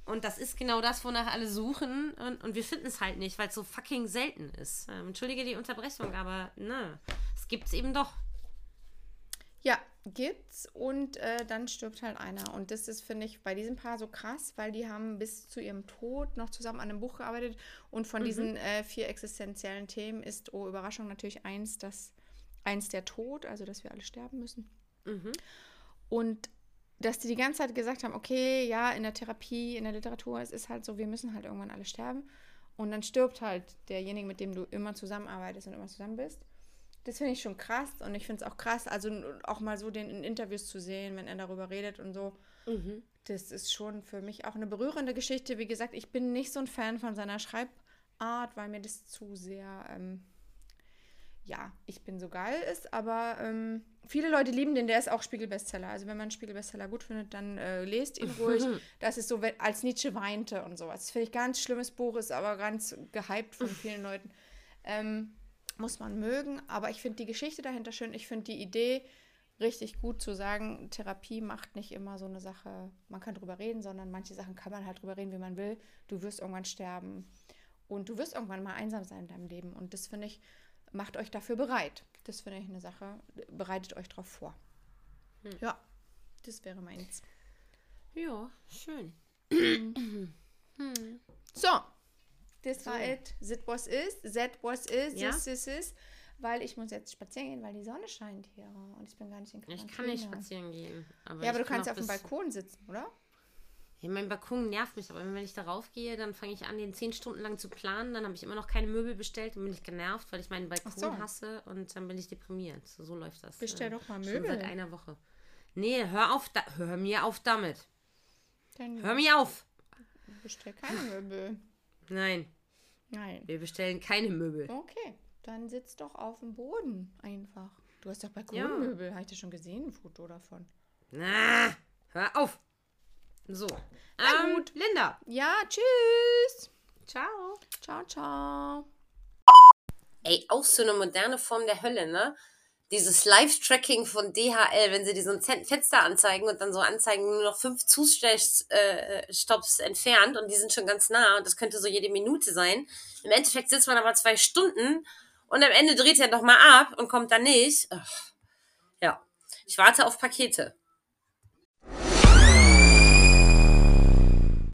und das ist genau das, wonach alle suchen. Und, und wir finden es halt nicht, weil es so fucking selten ist. Ähm, entschuldige die Unterbrechung, aber ne, es gibt es eben doch. Ja, gibt's. Und äh, dann stirbt halt einer. Und das ist, finde ich, bei diesem Paar so krass, weil die haben bis zu ihrem Tod noch zusammen an einem Buch gearbeitet. Und von mhm. diesen äh, vier existenziellen Themen ist, oh Überraschung, natürlich eins, dass eins der Tod, also dass wir alle sterben müssen. Mhm. Und dass die die ganze Zeit gesagt haben, okay, ja, in der Therapie, in der Literatur, es ist halt so, wir müssen halt irgendwann alle sterben. Und dann stirbt halt derjenige, mit dem du immer zusammenarbeitest und immer zusammen bist. Das finde ich schon krass und ich finde es auch krass, also auch mal so den in Interviews zu sehen, wenn er darüber redet und so. Mhm. Das ist schon für mich auch eine berührende Geschichte. Wie gesagt, ich bin nicht so ein Fan von seiner Schreibart, weil mir das zu sehr, ähm, ja, ich bin so geil ist, aber ähm, viele Leute lieben den, der ist auch Spiegelbestseller. Also wenn man Spiegelbestseller gut findet, dann äh, lest ihn ruhig. Das ist so, als Nietzsche weinte und sowas. Das finde ich ganz schlimmes Buch, ist aber ganz gehypt von vielen Leuten. Ähm, muss man mögen, aber ich finde die Geschichte dahinter schön. Ich finde die Idee richtig gut zu sagen, Therapie macht nicht immer so eine Sache, man kann drüber reden, sondern manche Sachen kann man halt drüber reden, wie man will. Du wirst irgendwann sterben und du wirst irgendwann mal einsam sein in deinem Leben. Und das finde ich, macht euch dafür bereit. Das finde ich eine Sache. Bereitet euch darauf vor. Hm. Ja, das wäre meins. Ja, schön. hm. So, das war it. That was is. That was is. Ja? This is is. Weil ich muss jetzt spazieren gehen, weil die Sonne scheint hier. Und ich bin gar nicht in Quarantäne. Ich kann nicht spazieren gehen. Aber ja, aber du kannst auf dem Balkon sitzen, oder? Ja, mein Balkon nervt mich, aber wenn ich darauf gehe, dann fange ich an, den zehn Stunden lang zu planen. Dann habe ich immer noch keine Möbel bestellt und bin ich genervt, weil ich meinen Balkon so. hasse und dann bin ich deprimiert. So, so läuft das. Bestell doch mal Möbel. Schon seit einer Woche. Nee, hör auf, da hör mir auf damit. Dann hör mir auf. Bestell keine Möbel. Nein. Nein. Wir bestellen keine Möbel. Okay, dann sitz doch auf dem Boden einfach. Du hast doch Balkonmöbel. Ja. Habe ich dir schon gesehen, ein Foto davon. Na, hör auf. So. Na ähm, gut. Linda. Ja, tschüss. Ciao. Ciao, ciao. Ey, auch so eine moderne Form der Hölle, ne? Dieses Live-Tracking von DHL, wenn sie ein Fenster anzeigen und dann so anzeigen, nur noch fünf Zustellstops äh, entfernt und die sind schon ganz nah und das könnte so jede Minute sein. Im Endeffekt sitzt man aber zwei Stunden und am Ende dreht er nochmal ab und kommt dann nicht. Ja, ich warte auf Pakete.